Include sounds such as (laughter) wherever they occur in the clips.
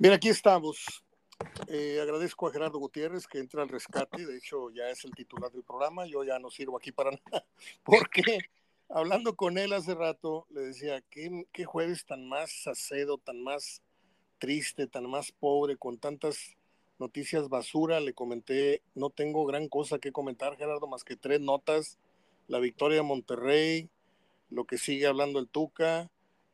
Bien, aquí estamos. Eh, agradezco a Gerardo Gutiérrez que entra al rescate. De hecho, ya es el titular del programa. Yo ya no sirvo aquí para (laughs) nada. Porque hablando con él hace rato, le decía, ¿qué, qué jueves tan más acedo, tan más triste, tan más pobre, con tantas noticias basura. Le comenté, no tengo gran cosa que comentar, Gerardo, más que tres notas. La victoria de Monterrey, lo que sigue hablando el Tuca,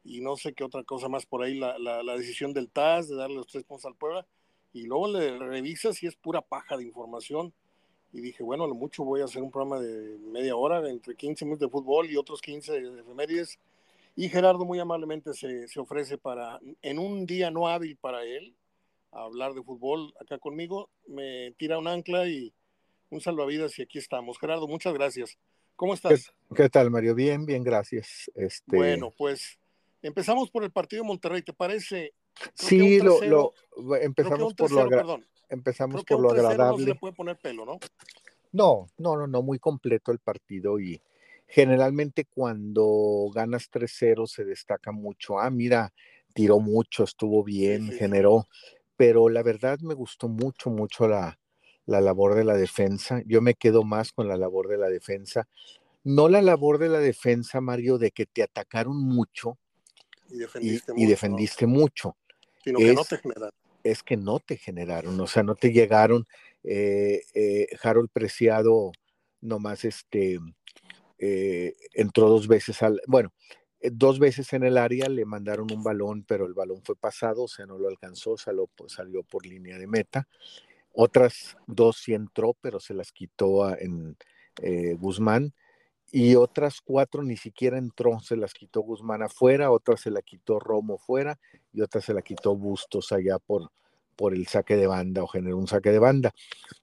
y no sé qué otra cosa más por ahí, la, la, decisión del TAS de darle los tres puntos al Puebla, y luego le revisas y es pura paja de información. Y dije, bueno, a lo mucho voy a hacer un programa de media hora, entre 15 minutos de fútbol y otros 15 de efemérides. Y Gerardo muy amablemente se, se ofrece para, en un día no hábil para él, hablar de fútbol acá conmigo, me tira un ancla y un salvavidas y aquí estamos. Gerardo, muchas gracias. ¿Cómo estás? ¿Qué, tal, Mario? Bien, bien, gracias. Este... Bueno, pues Empezamos por el partido de Monterrey, ¿te parece? sí, lo, empezamos por lo, empezamos por lo agradable. No se le puede poner pelo, ¿no? No, no, no, no, muy completo el partido y generalmente cuando ganas 3-0 se destaca mucho. Ah, mira, tiró mucho, estuvo bien, generó, pero la verdad me gustó mucho, mucho la, la labor de la defensa. Yo me quedo más con la labor de la defensa. No la labor de la defensa, Mario, de que te atacaron mucho, y defendiste, mucho, defendiste mucho. Sino es, que no te generaron. Es que no te generaron, o sea, no te llegaron. Eh, eh, Harold Preciado nomás este, eh, entró dos veces al, bueno, dos veces en el área le mandaron un balón, pero el balón fue pasado, o sea, no lo alcanzó, salió, salió por línea de meta. Otras dos sí entró, pero se las quitó a, en Guzmán y otras cuatro ni siquiera entró, se las quitó Guzmán afuera, otra se la quitó Romo fuera y otra se la quitó Bustos allá por, por el saque de banda o generó un saque de banda.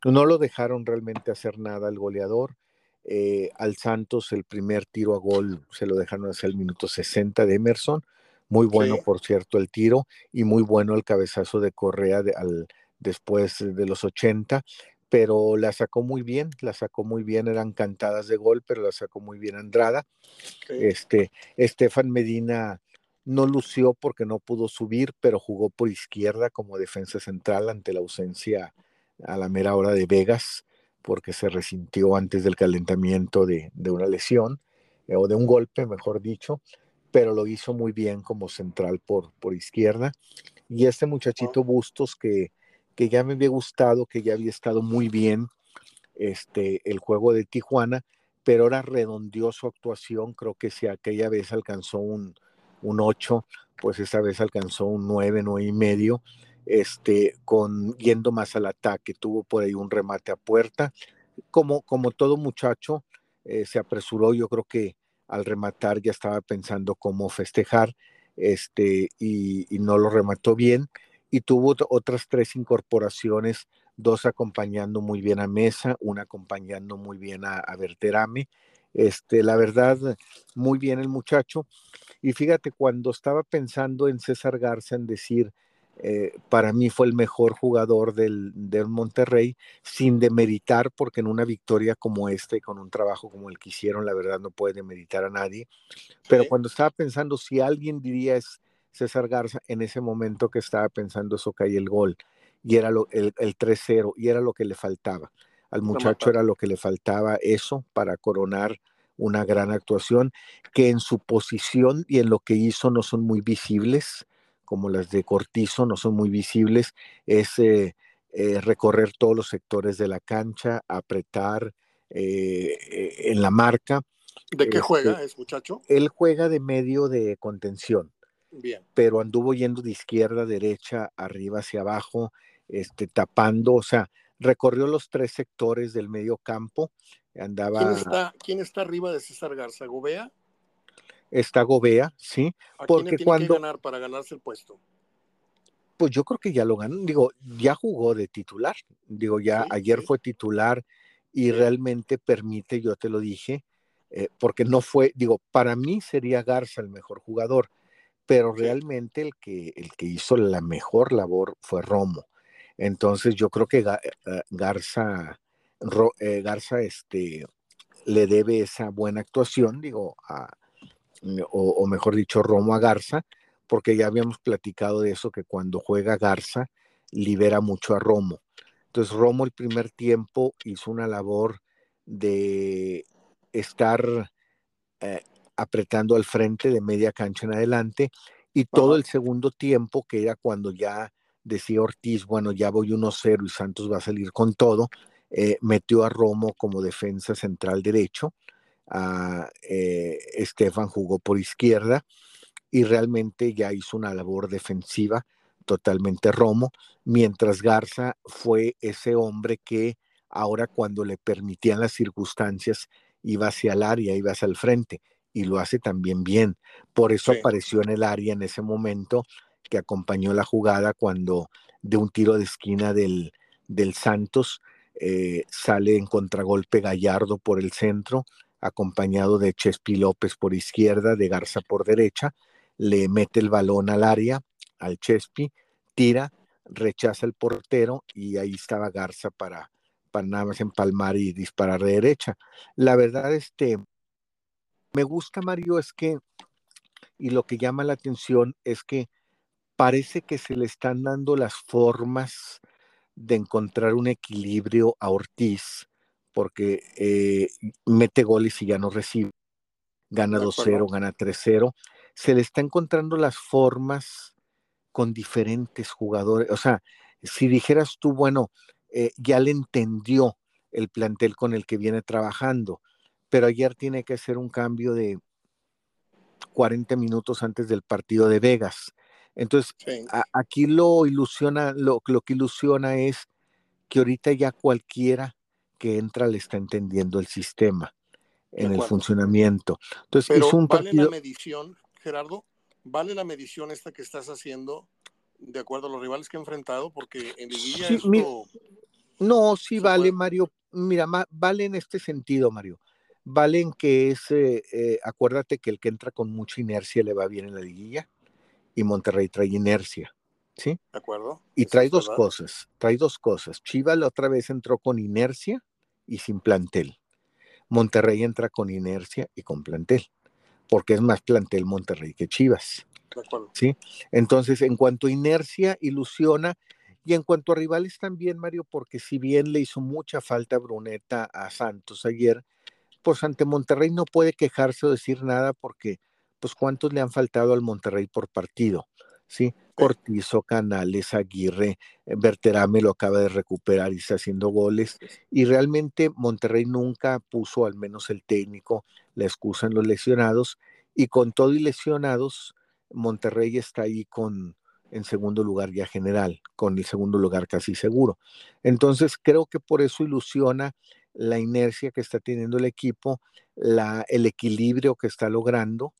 No lo dejaron realmente hacer nada al goleador. Eh, al Santos el primer tiro a gol se lo dejaron hacia el minuto 60 de Emerson. Muy bueno, por cierto, el tiro y muy bueno el cabezazo de Correa al, después de los 80 pero la sacó muy bien, la sacó muy bien, eran cantadas de gol, pero la sacó muy bien Andrada. Este, Estefan Medina no lució porque no pudo subir, pero jugó por izquierda como defensa central ante la ausencia a la mera hora de Vegas, porque se resintió antes del calentamiento de, una lesión, eh, o de un golpe, mejor dicho, pero lo hizo muy bien como central por, por izquierda. Y este muchachito Bustos que que ya me había gustado, que ya había estado muy bien este, el juego de Tijuana, pero ahora redondeó su actuación, creo que si aquella vez alcanzó un, un 8, pues esta vez alcanzó un 9, 9 y medio, este, con, yendo más al ataque, tuvo por ahí un remate a puerta, como, como todo muchacho, eh, se apresuró, yo creo que al rematar ya estaba pensando cómo festejar, este, y, y no lo remató bien, y tuvo otras tres incorporaciones, dos acompañando muy bien a Mesa, una acompañando muy bien a, a Berterame. Este, la verdad, muy bien el muchacho. Y fíjate, cuando estaba pensando en César Garza, en decir, eh, para mí fue el mejor jugador del, del, Monterrey, sin demeritar, porque en una victoria como esta y con un trabajo como el que hicieron, la verdad no puede demeritar a nadie. Pero cuando estaba pensando si alguien diría es César Garza en ese momento que estaba pensando eso caía el gol y era lo, el, el 3-0 y era lo que le faltaba. Al muchacho era lo que le faltaba eso para coronar una gran actuación que en su posición y en lo que hizo no son muy visibles, como las de Cortizo, no son muy visibles, es eh, eh, recorrer todos los sectores de la cancha, apretar eh, en la marca. ¿De qué juega este, es muchacho? Él juega de medio de contención. Pero anduvo yendo de izquierda a derecha, arriba hacia abajo, este, tapando, o sea, recorrió los tres sectores del medio campo. Andaba... ¿Quién está, quién está arriba de César Garza? ¿Gobea? Está Gobea, sí. ¿A porque tiene cuando... que ganar para ganarse el puesto? Pues yo creo que ya lo ganó. Digo, ya jugó de titular. Digo, ya ayer fue titular y realmente permite, yo te lo dije, eh, porque no fue, digo, para mí sería Garza el mejor jugador pero realmente el que, el que hizo la mejor labor fue Romo. Entonces yo creo que eh, Garza, eh, Garza este, le debe esa buena actuación, digo, a, o, mejor dicho, Romo a Garza, porque ya habíamos platicado de eso, que cuando juega Garza, libera mucho a Romo. Entonces Romo el primer tiempo hizo una labor de estar eh, apretando al frente de media cancha en adelante y todo el segundo tiempo, que era cuando ya decía Ortiz, bueno, ya voy 1-0 y Santos va a salir con todo, eh, metió a Romo como defensa central derecho, a eh, Estefan jugó por izquierda y realmente ya hizo una labor defensiva totalmente Romo, mientras Garza fue ese hombre que ahora cuando le permitían las circunstancias iba hacia el área, iba hacia el frente y lo hace también bien. Por eso apareció en el área en ese momento que acompañó la jugada cuando de un tiro de esquina del, del Santos eh, sale en contragolpe Gallardo por el centro, acompañado de Chespi López por izquierda, de Garza por derecha, le mete el balón al área, al Chespi, tira, rechaza el portero y ahí estaba Garza para, para nada más empalmar y disparar de derecha. La verdad, este, me gusta, Mario, es que, y lo que llama la atención es que parece que se le están dando las formas de encontrar un equilibrio a Ortiz, porque eh, mete goles y ya no recibe, gana 2-0, gana 3-0, se le está encontrando las formas con diferentes jugadores, o sea, si dijeras tú, bueno, eh, ya le entendió el plantel con el que viene trabajando, pero ayer tiene que hacer un cambio de 40 minutos antes del partido de Vegas. Entonces, aquí lo ilusiona, lo, lo, que ilusiona es que ahorita ya cualquiera que entra le está entendiendo el sistema en el funcionamiento. Entonces, es un ¿vale la medición, Gerardo? ¿Vale la medición esta que estás haciendo de acuerdo a los rivales que ha enfrentado? Porque en liguilla esto... no, sí vale, Mario. Mira, vale en este sentido, Mario valen que es, eh, eh, acuérdate que el que entra con mucha inercia le va bien en la liguilla y Monterrey trae inercia, ¿sí? De acuerdo. Y trae dos cosas, trae dos cosas. Chivas la otra vez entró con inercia y sin plantel. Monterrey entra con inercia y con plantel, porque es más plantel Monterrey que Chivas. De acuerdo. ¿Sí? Entonces, en cuanto a inercia, ilusiona. Y en cuanto a rivales también, Mario, porque si bien le hizo mucha falta Bruneta a Santos ayer, pues ante Monterrey no puede quejarse o decir nada porque, pues, ¿cuántos le han faltado al Monterrey por partido? ¿Sí? Cortizo, Canales, Aguirre, eh, Berterame lo acaba de recuperar y está haciendo goles. Y realmente Monterrey nunca puso, al menos el técnico, la excusa en los lesionados. Y con todo y lesionados, Monterrey está ahí con, en segundo lugar ya general, con el segundo lugar casi seguro. Entonces creo que por eso ilusiona la inercia que está teniendo el equipo, la, el equilibrio que está logrando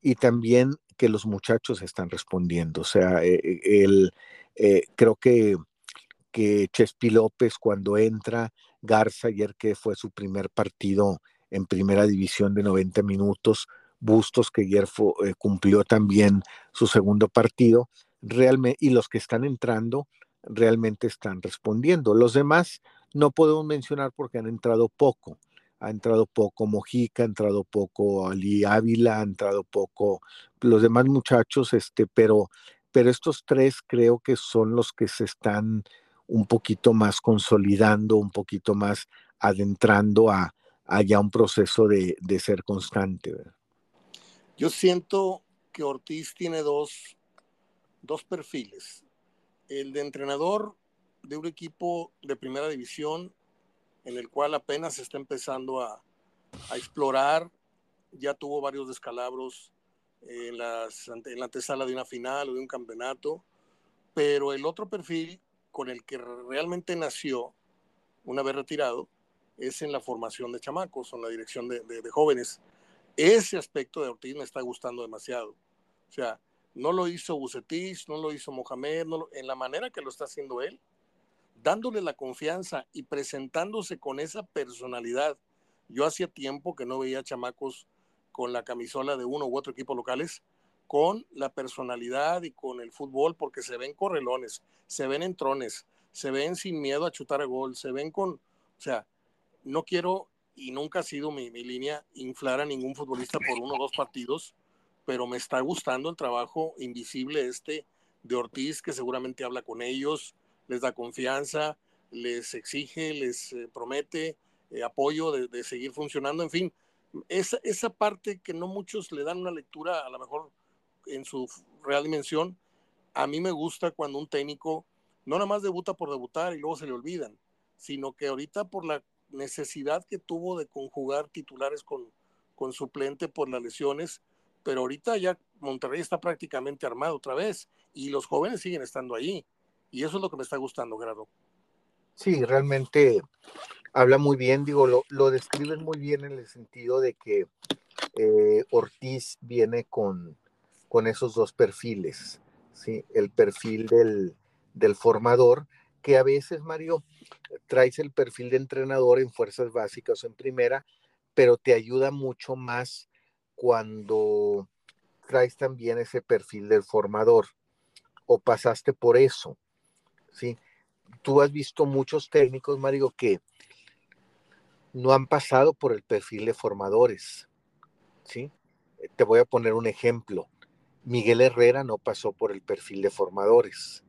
y también que los muchachos están respondiendo. O sea, eh, eh, el, eh, creo que, que Chespi López cuando entra, Garza ayer que fue su primer partido en primera división de 90 minutos, Bustos que ayer cumplió también su segundo partido, realmente, y los que están entrando realmente están respondiendo. Los demás, no podemos mencionar porque han entrado poco. Ha entrado poco Mojica, ha entrado poco Ali Ávila, ha entrado poco los demás muchachos, este, pero, pero estos tres creo que son los que se están un poquito más consolidando, un poquito más adentrando a, ya un proceso de, ser constante. Yo siento que Ortiz tiene dos, dos perfiles. El de entrenador de un equipo de primera división en el cual apenas está empezando a, explorar, ya tuvo varios descalabros en, la antesala de una final o de un campeonato, pero el otro perfil con el que realmente nació una vez retirado es en la formación de chamacos, en la dirección de, jóvenes. Ese aspecto de Ortiz me está gustando demasiado. O sea, no lo hizo Bucetis, no lo hizo Mohamed, no en la manera que lo está haciendo él, dándole la confianza y presentándose con esa personalidad. Yo hacía tiempo que no veía chamacos con la camisola de uno u otro equipo locales, con la personalidad y con el fútbol, porque se ven correlones, se ven entrones, se ven sin miedo a chutar a gol, se ven con, o sea, no quiero y nunca ha sido mi, mi línea inflar a ningún futbolista por uno o dos partidos, pero me está gustando el trabajo invisible este de Ortiz, que seguramente habla con ellos, les da confianza, les exige, les eh, promete eh, apoyo de, seguir funcionando, en fin, esa, esa parte que no muchos le dan una lectura a lo mejor en su real dimensión, a mí me gusta cuando un técnico no nada más debuta por debutar y luego se le olvidan, sino que ahorita por la necesidad que tuvo de conjugar titulares con, con suplente por las lesiones, pero ahorita ya Monterrey está prácticamente armado otra vez y los jóvenes siguen estando ahí. Y eso es lo que me está gustando, Grado. Sí, realmente habla muy bien, digo, lo, lo describen muy bien en el sentido de que eh, Ortiz viene con, con esos dos perfiles, ¿sí? El perfil del, del formador, que a veces, Mario, traes el perfil de entrenador en fuerzas básicas o en primera, pero te ayuda mucho más cuando traes también ese perfil del formador o pasaste por eso, ¿sí? Tú has visto muchos técnicos, Mario, que no han pasado por el perfil de formadores, ¿sí? Te voy a poner un ejemplo. Miguel Herrera no pasó por el perfil de formadores.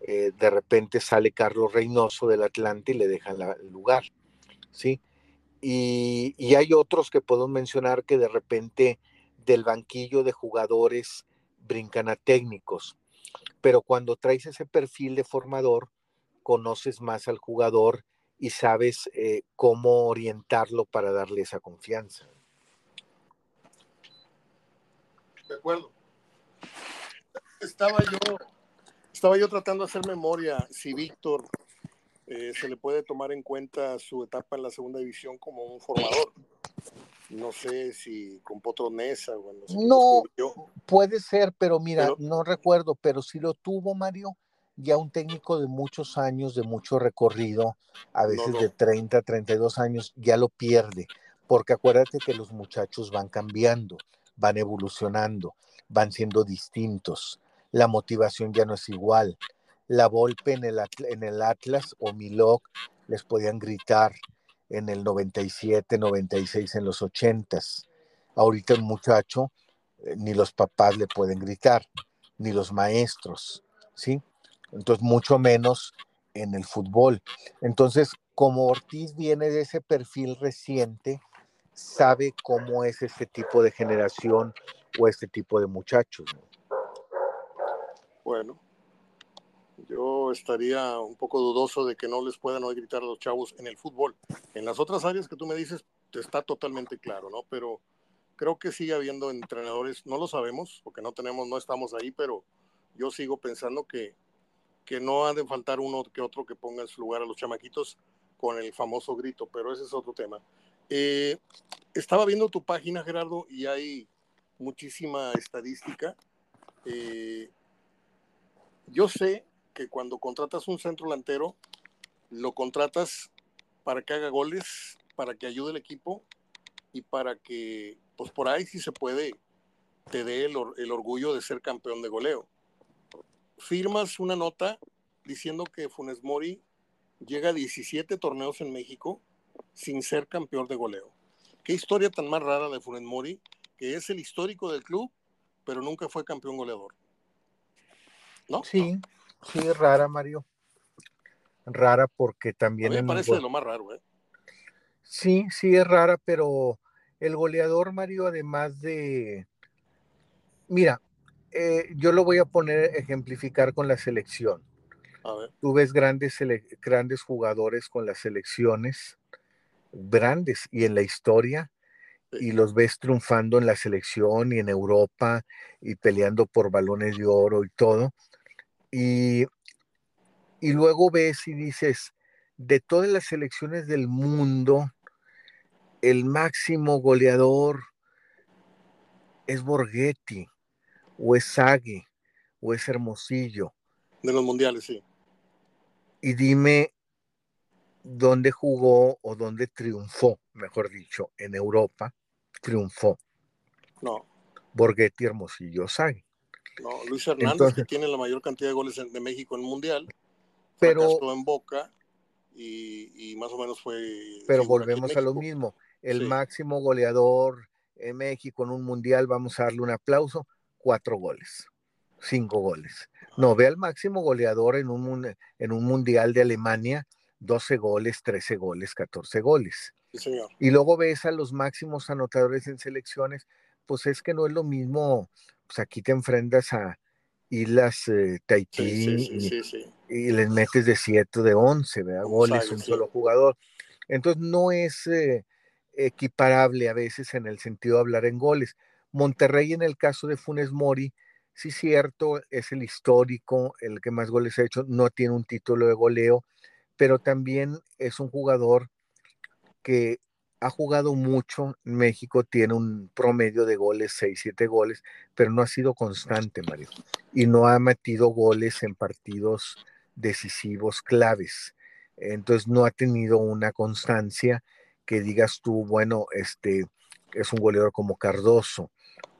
Eh, de repente sale Carlos Reynoso del Atlante y le dejan el lugar, ¿sí? Y, hay otros que puedo mencionar que de repente del banquillo de jugadores brincan a técnicos. Pero cuando traes ese perfil de formador, conoces más al jugador y sabes eh, cómo orientarlo para darle esa confianza. De acuerdo. Estaba yo, estaba yo tratando de hacer memoria si Víctor eh, se le puede tomar en cuenta su etapa en la segunda división como un formador. No sé si con Potro Nesa o no, puede ser, pero mira, no recuerdo, pero si lo tuvo Mario, ya un técnico de muchos años, de mucho recorrido, a veces de 30, 32 años, ya lo pierde, porque acuérdate que los muchachos van cambiando, van evolucionando, van siendo distintos, la motivación ya no es igual, la Volpe en el, en el Atlas o Milok les podían gritar en el 97, 96, en los 80. Ahorita el muchacho, eh, ni los papás le pueden gritar, ni los maestros, ¿sí? Entonces, mucho menos en el fútbol. Entonces, como Ortiz viene de ese perfil reciente, sabe cómo es este tipo de generación o este tipo de muchachos. Bueno, yo estaría un poco dudoso de que no les puedan oír gritar a los chavos en el fútbol. En las otras áreas que tú me dices, está totalmente claro, ¿no? Pero creo que sigue habiendo entrenadores, no lo sabemos, porque no tenemos, no estamos ahí, pero yo sigo pensando que, que no ha de faltar uno que otro que ponga en su lugar a los chamaquitos con el famoso grito, pero ese es otro tema. Eh, estaba viendo tu página, Gerardo, y hay muchísima estadística. Eh, yo sé que cuando contratas un centro delantero, lo contratas para que haga goles, para que ayude al equipo y para que, pues por ahí si se puede, te dé el, el orgullo de ser campeón de goleo. Firmas una nota diciendo que Funes Mori llega a 17 torneos en México sin ser campeón de goleo. Qué historia tan más rara de Funes Mori, que es el histórico del club, pero nunca fue campeón goleador. ¿No? Sí, Sí, rara, Mario. Rara porque también... me parece de lo más raro, ¿eh? Sí, sí es rara, pero el goleador, Mario, además de... Mira, eh, yo lo voy a poner, ejemplificar con la selección. A ver. Tú ves grandes, grandes jugadores con las selecciones, grandes, y en la historia, y los ves triunfando en la selección y en Europa y peleando por balones de oro y todo. Y, luego ves y dices, de todas las selecciones del mundo, el máximo goleador es Borghetti, o es Sagui, o es Hermosillo. De los mundiales, sí. Y dime dónde jugó o dónde triunfó, mejor dicho, en Europa, triunfó. No. Borghetti, Hermosillo, Sagui. No, Luis Hernández, que tiene la mayor cantidad de goles de México en el Mundial, pero en Boca y, más o menos fue... Pero volvemos a lo mismo, el máximo goleador en México en un mundial, vamos a darle un aplauso, cuatro goles, cinco goles. No, ve al máximo goleador en un, en un mundial de Alemania, 12 goles, 13 goles, 14 goles. Y luego ves a los máximos anotadores en selecciones, pues es que no es lo mismo, pues aquí te enfrentas a Islas eh, Tahití y, les metes de 7 de 11, ¿verdad? Goles, un solo jugador. Entonces no es eh, equiparable a veces en el sentido de hablar en goles. Monterrey en el caso de Funes Mori, sí cierto, es el histórico, el que más goles ha hecho, no tiene un título de goleo, pero también es un jugador que ha jugado mucho. México tiene un promedio de goles, 6, 7 goles, pero no ha sido constante, Mario. Y no ha metido goles en partidos decisivos claves. Entonces no ha tenido una constancia que digas tú, bueno, este es un goleador como Cardoso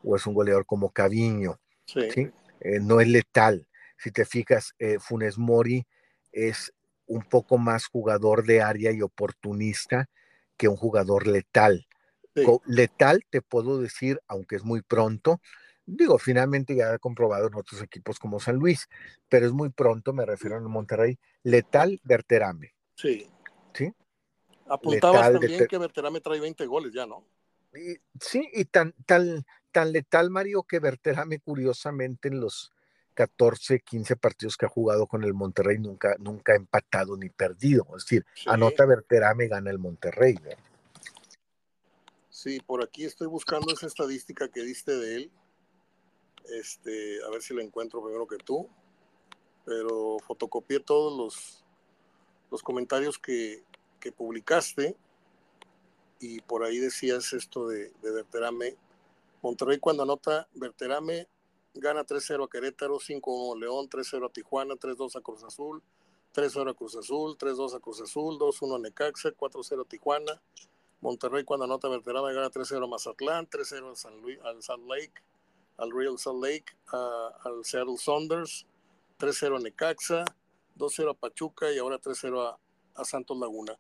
o es un goleador como Caviño. Sí. Eh, no es letal. Si te fijas, eh, Funes Mori es un poco más jugador de área y oportunista que un jugador letal. Letal, te puedo decir, aunque es muy pronto, digo, finalmente ya he comprobado en otros equipos como San Luis, pero es muy pronto, me refiero a Monterrey, letal Berterame. Sí. ¿Sí? Apuntabas también que Berterame trae 20 goles ya, ¿no? sí, y tan, tan, tan letal, Mario, que Berterame, curiosamente, en los 14, 15 partidos que ha jugado con el Monterrey nunca, nunca ha empatado ni perdido. Es decir, anota Verterame, gana el Monterrey. Sí, por aquí estoy buscando esa estadística que diste de él. Este, a ver si la encuentro primero que tú. Pero fotocopié todos los, los comentarios que, que publicaste y por ahí decías esto de, de Verterame. Monterrey cuando anota Verterame gana 3-0 a Querétaro, 5-1 a León, 3-0 a Tijuana, 3-2 a Cruz Azul, 3-0 a Cruz Azul, 3-2 a Cruz Azul, 2-1 a Necaxa, 4-0 a Tijuana. Monterrey cuando anota Verterame gana 3-0 a Mazatlán, 3-0 San Luis, al Salt Lake, al Real Salt Lake, al Seattle Saunders, 3-0 a Necaxa, 2-0 a Pachuca y ahora 3-0 a, Santos Laguna.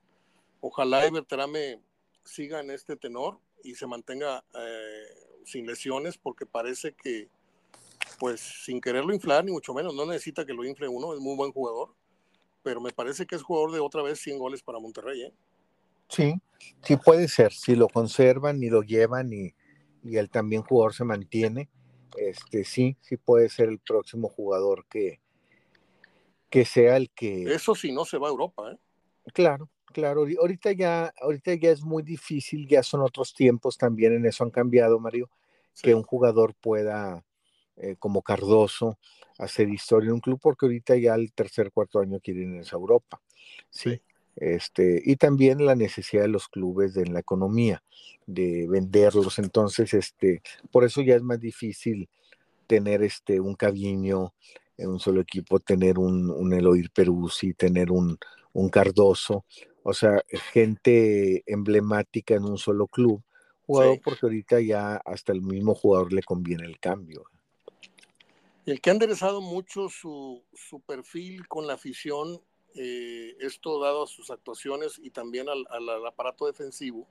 Ojalá y Verterame siga en este tenor y se mantenga eh, sin lesiones porque parece que pues sin quererlo inflar, ni mucho menos, no necesita que lo infle uno, es muy buen jugador, pero me parece que es jugador de otra vez 100 goles para Monterrey. ¿eh? Sí, sí puede ser, si lo conservan y lo llevan y, y él también jugador se mantiene, este sí, sí puede ser el próximo jugador que, que sea el que... Eso si no se va a Europa, ¿eh? Claro, claro, ahorita ya, ahorita ya es muy difícil, ya son otros tiempos también, en eso han cambiado, Mario, que un jugador pueda eh, como Cardoso hacer historia en un club, porque ahorita ya el tercer, cuarto año quieren irse a Europa. Sí. Este, y también la necesidad de los clubes de, en la economía, de venderlos. Entonces, este, por eso ya es más difícil tener este, un Caviño en un solo equipo, tener un, un Eloir Peruzzi, tener un, un Cardoso, o sea, gente emblemática en un solo club, jugador porque ahorita ya hasta el mismo jugador le conviene el cambio. El que ha enderezado mucho su, perfil con la afición, eh, esto dado a sus actuaciones y también al, aparato defensivo,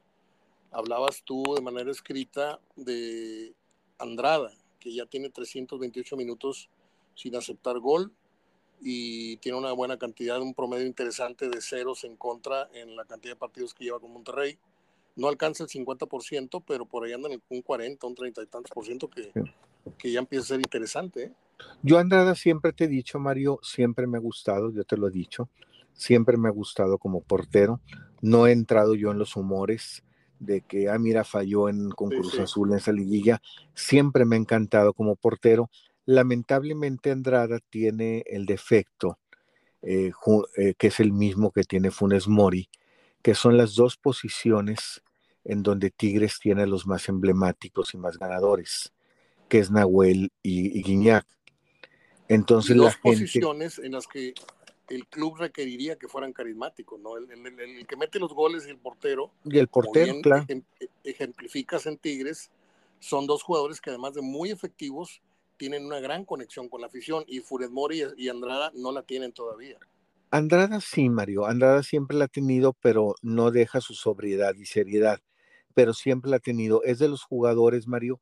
hablabas tú de manera escrita de Andrada, que ya tiene 328 minutos sin aceptar gol y tiene una buena cantidad, un promedio interesante de ceros en contra en la cantidad de partidos que lleva con Monterrey. No alcanza el 50%, pero por ahí andan un 40, un 30 y tantos por ciento que, que ya empieza a ser interesante. ¿eh? Yo Andrada siempre te he dicho, Mario, siempre me ha gustado, yo te lo he dicho, siempre me ha gustado como portero. No he entrado yo en los humores de que, ah, mira, falló en concurso azul en esa liguilla. Siempre me ha encantado como portero. Lamentablemente Andrada tiene el defecto, eh, eh, que es el mismo que tiene Funes Mori, que son las dos posiciones en donde Tigres tiene los más emblemáticos y más ganadores que es Nahuel y, Guiñac. Entonces dos posiciones en las que el club requeriría que fueran carismáticos, ¿no? El, que mete los goles y el portero. Y el portero, claro. Ejemplificas en Tigres, son dos jugadores que además de muy efectivos, tienen una gran conexión con la afición y Furet Mori y Andrada no la tienen todavía. Andrada sí, Mario. Andrada siempre la ha tenido, pero no deja su sobriedad y seriedad pero siempre la ha tenido. Es de los jugadores, Mario,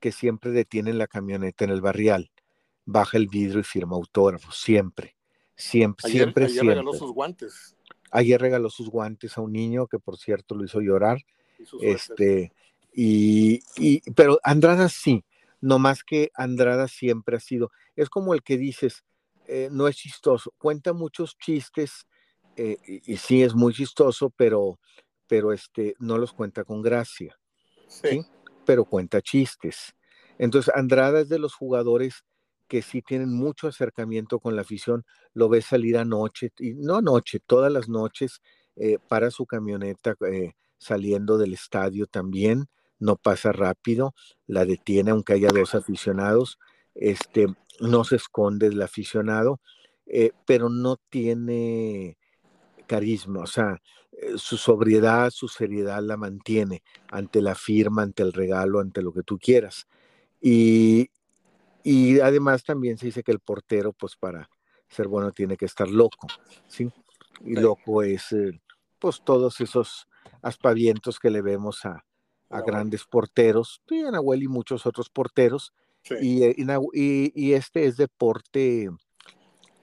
que siempre detienen la camioneta en el barrial, baja el vidrio y firma autógrafos, siempre, siempre, ayer, siempre. Ayer regaló sus guantes. Ayer regaló sus guantes a un niño que por cierto lo hizo llorar. este, y, y, pero Andrada sí, no más que Andrada siempre ha sido, es como el que dices, eh, no es chistoso, cuenta muchos chistes eh, y, y, sí es muy chistoso, pero, pero este, no los cuenta con gracia, sí. ¿sí? Pero cuenta chistes. Entonces Andrada es de los jugadores que sí tienen mucho acercamiento con la afición, lo ves salir anoche, y no anoche, todas las noches eh, para su camioneta eh, saliendo del estadio también, no pasa rápido, la detiene aunque haya dos aficionados, este, no se esconde el aficionado, eh, pero no tiene carisma, o sea, su sobriedad, su seriedad la mantiene ante la firma, ante el regalo, ante lo que tú quieras. Y, y además también se dice que el portero, pues para ser bueno, tiene que estar loco, ¿sí? Y loco es, eh, pues todos esos aspavientos que le vemos a, a grandes porteros, y a Nahuel y muchos otros porteros, sí. y, y, y, este es deporte,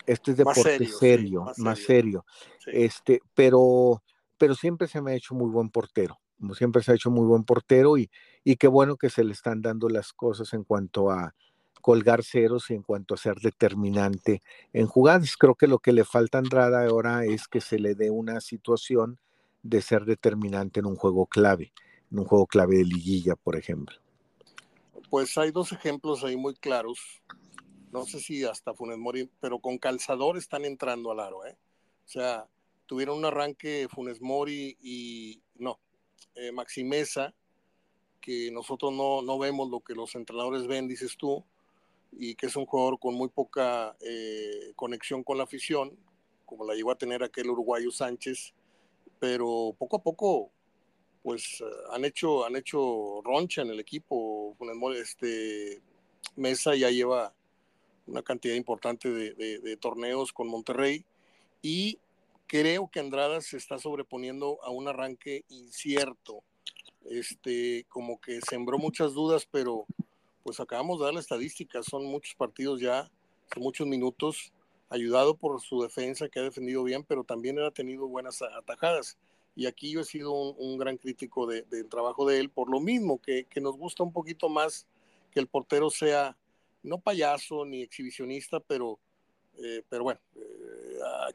este es deporte más serio, serio sí, más, más, serio, serio. este, pero, pero siempre se me ha hecho muy buen portero, siempre se ha hecho muy buen portero, y, y qué bueno que se le están dando las cosas en cuanto a colgar ceros y en cuanto a ser determinante en jugadas. Creo que lo que le falta a Andrada ahora es que se le dé una situación de ser determinante en un juego clave en un juego clave de liguilla, por ejemplo? Pues hay dos ejemplos ahí muy claros. No sé si hasta Funes Mori, pero con calzador están entrando al aro, ¿eh? O sea, tuvieron un arranque Funes Mori y no, eh, Maximeza, que nosotros no, no vemos lo que los entrenadores ven, dices tú, y que es un jugador con muy poca eh, conexión con la afición, como la llegó a tener aquel uruguayo Sánchez, pero poco a poco pues han hecho han hecho roncha en el equipo este Mesa ya lleva una cantidad importante de, de, torneos con Monterrey y creo que Andrada se está sobreponiendo a un arranque incierto. Este como que sembró muchas dudas pero pues acabamos de dar la estadística. Son muchos partidos ya son muchos minutos ayudado por su defensa que ha defendido bien pero también ha tenido buenas atajadas. Y aquí yo he sido un, un gran crítico de, del trabajo de él, por lo mismo que, que, nos gusta un poquito más que el portero sea no payaso ni exhibicionista, pero, eh, pero bueno, eh,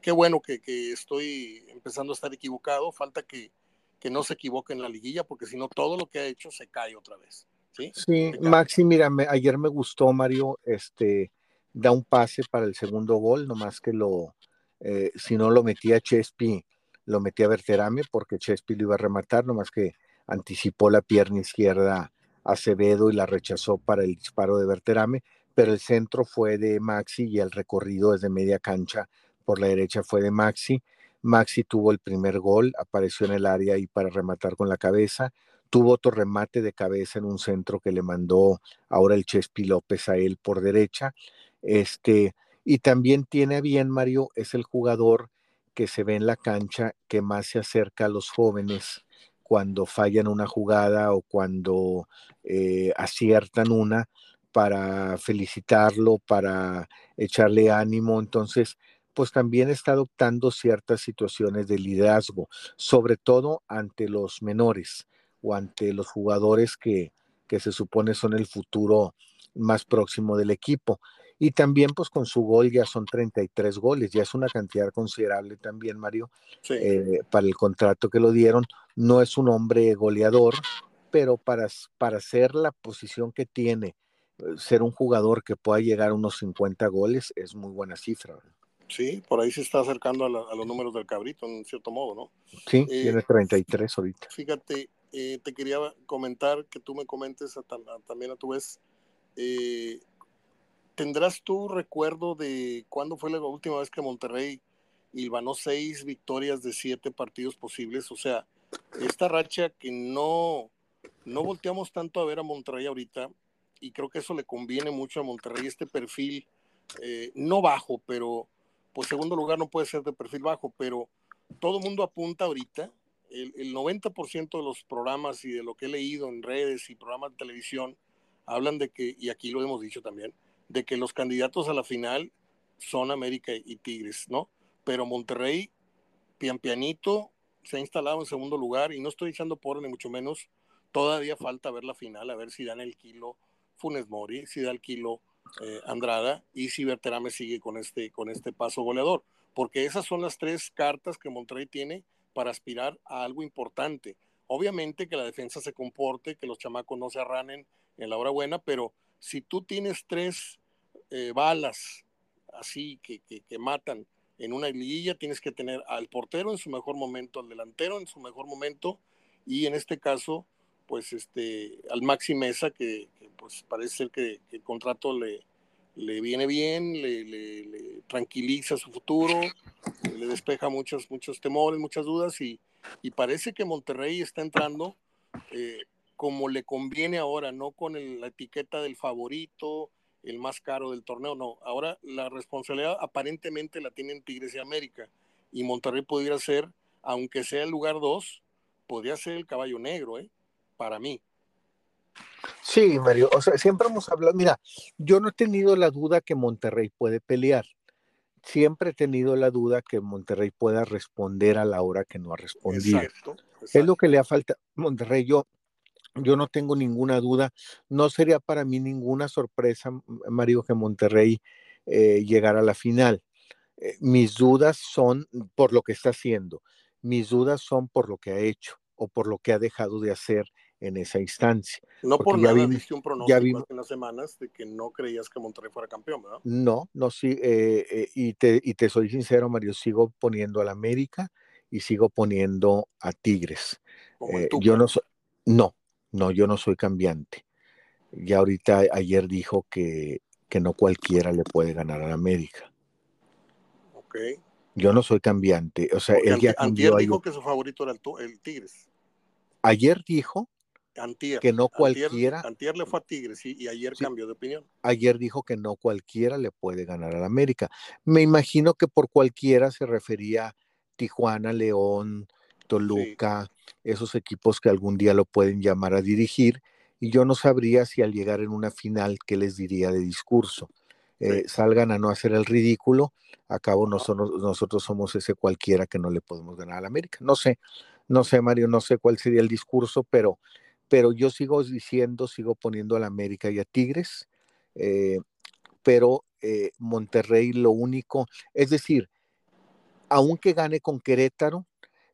qué bueno que, que, estoy empezando a estar equivocado, falta que, que no se equivoque en la liguilla, porque si no todo lo que ha hecho se cae otra vez. Sí, sí Maxi, mira, me, ayer me gustó Mario, este, da un pase para el segundo gol, nomás que lo, eh, si no lo metía Chespi, lo metí a Berterame porque Chespi lo iba a rematar, nomás que anticipó la pierna izquierda Acevedo y la rechazó para el disparo de Berterame, pero el centro fue de Maxi y el recorrido desde media cancha por la derecha fue de Maxi. Maxi tuvo el primer gol, apareció en el área y para rematar con la cabeza. Tuvo otro remate de cabeza en un centro que le mandó ahora el Chespi López a él por derecha. Este, y también tiene bien, Mario, es el jugador que se ve en la cancha que más se acerca a los jóvenes cuando fallan una jugada o cuando eh, aciertan una para felicitarlo, para echarle ánimo. Entonces, pues también está adoptando ciertas situaciones de liderazgo, sobre todo ante los menores o ante los jugadores que, que se supone son el futuro más próximo del equipo. Y también pues con su gol ya son 33 goles, ya es una cantidad considerable también, Mario, sí. eh, para el contrato que lo dieron. No es un hombre goleador, pero para, para ser la posición que tiene, eh, ser un jugador que pueda llegar a unos 50 goles, es muy buena cifra. Sí, por ahí se está acercando a, la, a los números del cabrito, en cierto modo, ¿no? Sí, eh, tiene 33 ahorita. Fíjate, eh, te quería comentar que tú me comentes a, a, también a tu vez. Eh, ¿Tendrás tu recuerdo de cuándo fue la última vez que Monterrey hilvanó seis victorias de siete partidos posibles? O sea, esta racha que no, no volteamos tanto a ver a Monterrey ahorita, y creo que eso le conviene mucho a Monterrey, este perfil eh, no bajo, pero pues segundo lugar no puede ser de perfil bajo, pero todo el mundo apunta ahorita el, el 90% de los programas y de lo que he leído en redes y programas de televisión hablan de que, y aquí lo hemos dicho también, de que los candidatos a la final son América y Tigres, ¿no? Pero Monterrey, pian pianito, se ha instalado en segundo lugar y no estoy echando por ni mucho menos. Todavía falta ver la final, a ver si dan el kilo Funes Mori, si da el kilo eh, Andrada y si Berterame sigue con este, con este paso goleador. Porque esas son las tres cartas que Monterrey tiene para aspirar a algo importante. Obviamente que la defensa se comporte, que los chamacos no se arranen en la hora buena, pero si tú tienes tres eh, balas así que, que, matan en una liguilla, tienes que tener al portero en su mejor momento, al delantero en su mejor momento y en este caso, pues este, al Maxi Mesa, que, pues parece ser que, el contrato le, le viene bien, le, tranquiliza su futuro, le despeja muchos, muchos temores, muchas dudas y, y parece que Monterrey está entrando eh, como le conviene ahora, no con la etiqueta del favorito, el más caro del torneo, no. Ahora la responsabilidad aparentemente la tienen Tigres y América. Y Monterrey podría ser, aunque sea el lugar dos, podría ser el caballo negro, ¿eh? Para mí. Sí, Mario, o sea, siempre hemos hablado, mira, yo no he tenido la duda que Monterrey puede pelear. Siempre he tenido la duda que Monterrey pueda responder a la hora que no ha respondido. Es lo que le ha falta. Monterrey, yo, yo no tengo ninguna duda. No sería para mí ninguna sorpresa, Mario, que Monterrey eh, llegara a la final. Eh, mis dudas son por lo que está haciendo. Mis dudas son por lo que ha hecho o por lo que ha dejado de hacer en esa instancia. No por nada vi, un pronóstico hace unas semanas de que no creías que Monterrey fuera campeón, ¿verdad? No, no, sí, eh, y, te, y te soy sincero, Mario, sigo poniendo al América y sigo poniendo a Tigres. yo no soy, no, no, yo no soy cambiante. Ya ahorita ayer dijo que, que no cualquiera le puede ganar a América. Ok. Yo no soy cambiante. O sea, él ya Antier dijo que su favorito era el, Tigres. Ayer dijo que no cualquiera. Antier, le fue a Tigres y, ayer cambió de opinión. Ayer dijo que no cualquiera le puede ganar a América. Me imagino que por cualquiera se refería Tijuana, León, Toluca, esos equipos que algún día lo pueden llamar a dirigir, y yo no sabría si al llegar en una final, ¿qué les diría de discurso? Eh, salgan a no hacer el ridículo, acabo nosotros, nosotros somos ese cualquiera que no le podemos ganar a la América. No sé, no sé, Mario, no sé cuál sería el discurso, pero, pero yo sigo diciendo, sigo poniendo a la América y a Tigres, eh, pero eh, Monterrey lo único, es decir, aunque gane con Querétaro,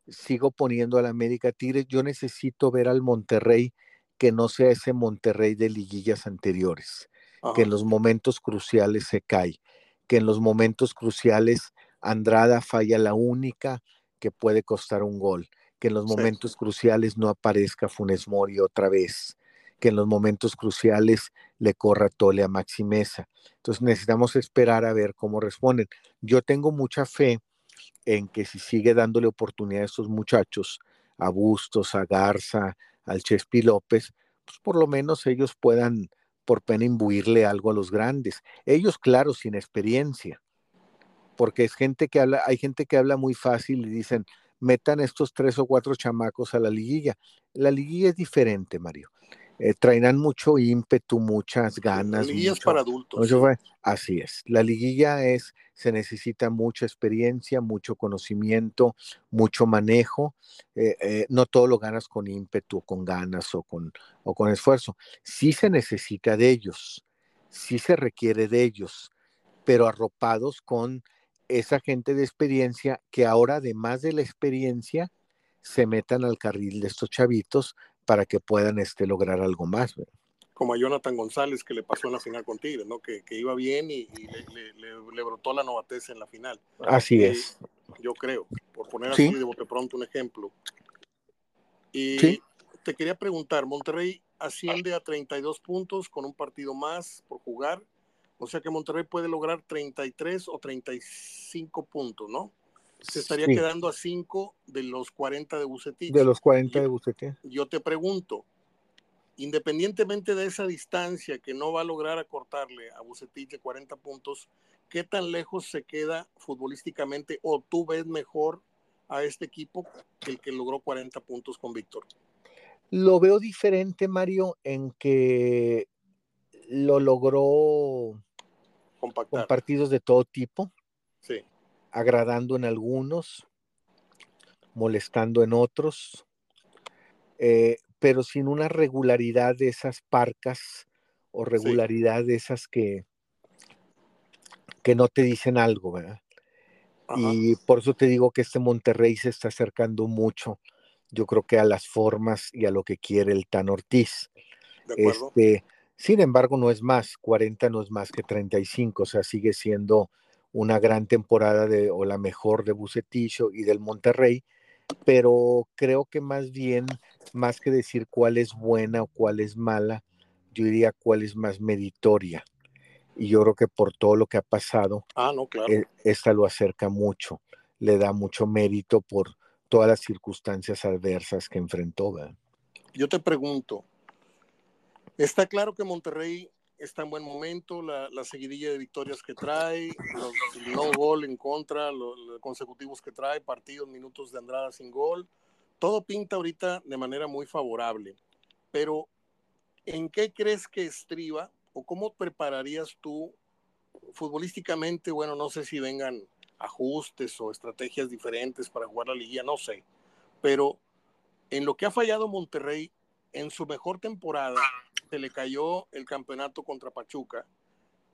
sigo poniendo al América Tigres. Yo necesito ver al Monterrey que no sea ese Monterrey de liguillas anteriores, que en los momentos cruciales se cae, que en los momentos cruciales Andrada falla la única que puede costar un gol, que en los momentos cruciales no aparezca Funes Mori otra vez, que en los momentos cruciales le corra Tole a Maxi Mesa. Entonces necesitamos esperar a ver cómo responden. Yo tengo mucha fe en que si sigue dándole oportunidad a estos muchachos, a Bustos, a Garza, al Chespi López, pues por lo menos ellos puedan por pena imbuirle algo a los grandes. Ellos, claro, sin experiencia, porque es gente que habla, hay gente que habla muy fácil y dicen, metan estos tres o cuatro chamacos a la liguilla. La liguilla es diferente, Mario. Eh, traerán mucho ímpetu, muchas ganas. La liguilla es para adultos. así es. La liguilla es, se necesita mucha experiencia, mucho conocimiento, mucho manejo. Eh, eh, no todo lo ganas con ímpetu, con ganas o con, o con esfuerzo. Sí se necesita de ellos, sí se requiere de ellos, pero arropados con esa gente de experiencia que ahora, además de la experiencia, se metan al carril de estos chavitos para que puedan este, lograr algo más. Como a Jonathan González que le pasó en la final con Tigres, ¿no? que, que iba bien y, le, brotó la novatez en la final. Así es. Yo creo, por poner así de bote pronto un ejemplo. Y te quería preguntar, Monterrey asciende a 32 puntos con un partido más por jugar, o sea que Monterrey puede lograr 33 o 35 puntos, ¿no? Se estaría quedando a 5 de los 40 de Bucetich. De los 40 de Bucetich. Yo te pregunto, independientemente de esa distancia que no va a lograr acortarle a Bucetich de 40 puntos, ¿qué tan lejos se queda futbolísticamente o tú ves mejor a este equipo que el que logró 40 puntos con Víctor? Lo veo diferente, Mario, en que lo logró con partidos de todo tipo. Agradando en algunos, molestando en otros, eh, pero sin una regularidad de esas parcas o regularidad de esas que, que no te dicen algo, ¿verdad? Y por eso te digo que este Monterrey se está acercando mucho, yo creo que a las formas y a lo que quiere el Tan Ortiz. Este, sin embargo, no es más, 40 no es más que 35, o sea, sigue siendo una gran temporada de, o la mejor de Bucetillo y del Monterrey, pero creo que más bien, más que decir cuál es buena o cuál es mala, yo diría cuál es más meritoria. Y yo creo que por todo lo que ha pasado, ah, no, claro. E, esta lo acerca mucho, le da mucho mérito por todas las circunstancias adversas que enfrentó. Yo te pregunto, Está claro que Monterrey está en buen momento, la, seguidilla de victorias que trae, los no gol en contra, los, consecutivos que trae, partidos, minutos de Andrada sin gol, todo pinta ahorita de manera muy favorable. Pero, ¿en qué crees que estriba o cómo prepararías tú futbolísticamente? Bueno, no sé si vengan ajustes o estrategias diferentes para jugar la liguilla, no sé. Pero en lo que ha fallado Monterrey en su mejor temporada, se le cayó el campeonato contra Pachuca.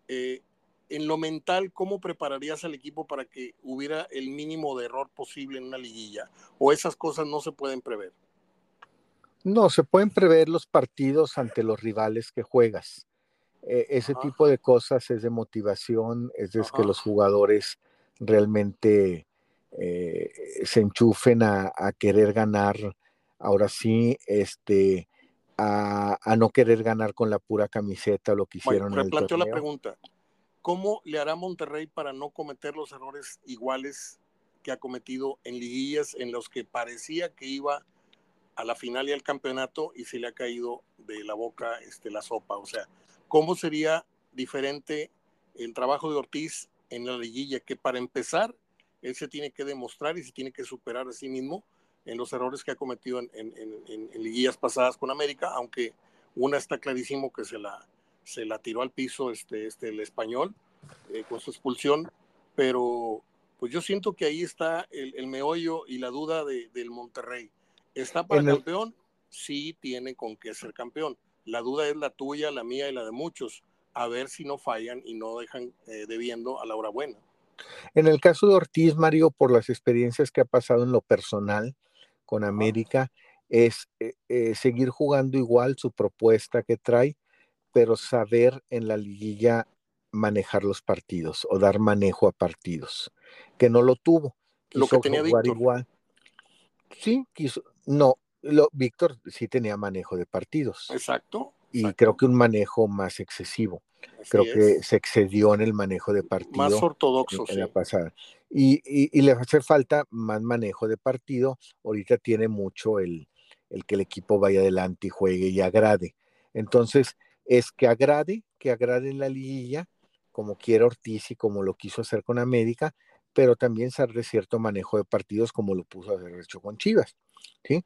Eh, en lo mental, ¿cómo prepararías al equipo para que hubiera el mínimo de error posible en una liguilla? ¿O esas cosas no se pueden prever? No, se pueden prever los partidos ante los rivales que juegas. Eh, ese tipo de cosas es de motivación, es de que los jugadores realmente eh, se enchufen a, a, querer ganar. Ahora sí, este, a, no querer ganar con la pura camiseta lo que hicieron en el la pregunta. ¿Cómo le hará Monterrey para no cometer los errores iguales que ha cometido en liguillas en los que parecía que iba a la final y al campeonato y se le ha caído de la boca este, la sopa? O sea, ¿cómo sería diferente el trabajo de Ortiz en la liguilla? Que para empezar, él se tiene que demostrar y se tiene que superar a sí mismo en los errores que ha cometido en, en, liguillas pasadas con América, aunque una está clarísimo que se la, se la tiró al piso este, este, el español eh, con su expulsión, pero pues yo siento que ahí está el, meollo y la duda de, del Monterrey. ¿Está para campeón? Sí, tiene con qué ser campeón. La duda es la tuya, la mía y la de muchos. A ver si no fallan y no dejan eh, debiendo a la hora buena. En el caso de Ortiz, Mario, por las experiencias que ha pasado en lo personal, con América es eh, eh, seguir jugando igual su propuesta que trae, pero saber en la liguilla manejar los partidos o dar manejo a partidos, que no lo tuvo. lo que tenía jugar igual. Sí, quiso. No, lo, Víctor sí tenía manejo de partidos. Exacto. Y creo que un manejo más excesivo. Creo que se excedió en el manejo de partidos. Más ortodoxo, en, la pasada y, le hace falta más manejo de partido. Ahorita tiene mucho el, el que el equipo vaya adelante y juegue y agrade. Entonces, es que agrade, que agrade en la liguilla, como quiere Ortiz y como lo quiso hacer con América, pero también de cierto manejo de partidos como lo puso a hacer hecho con Chivas, ¿sí?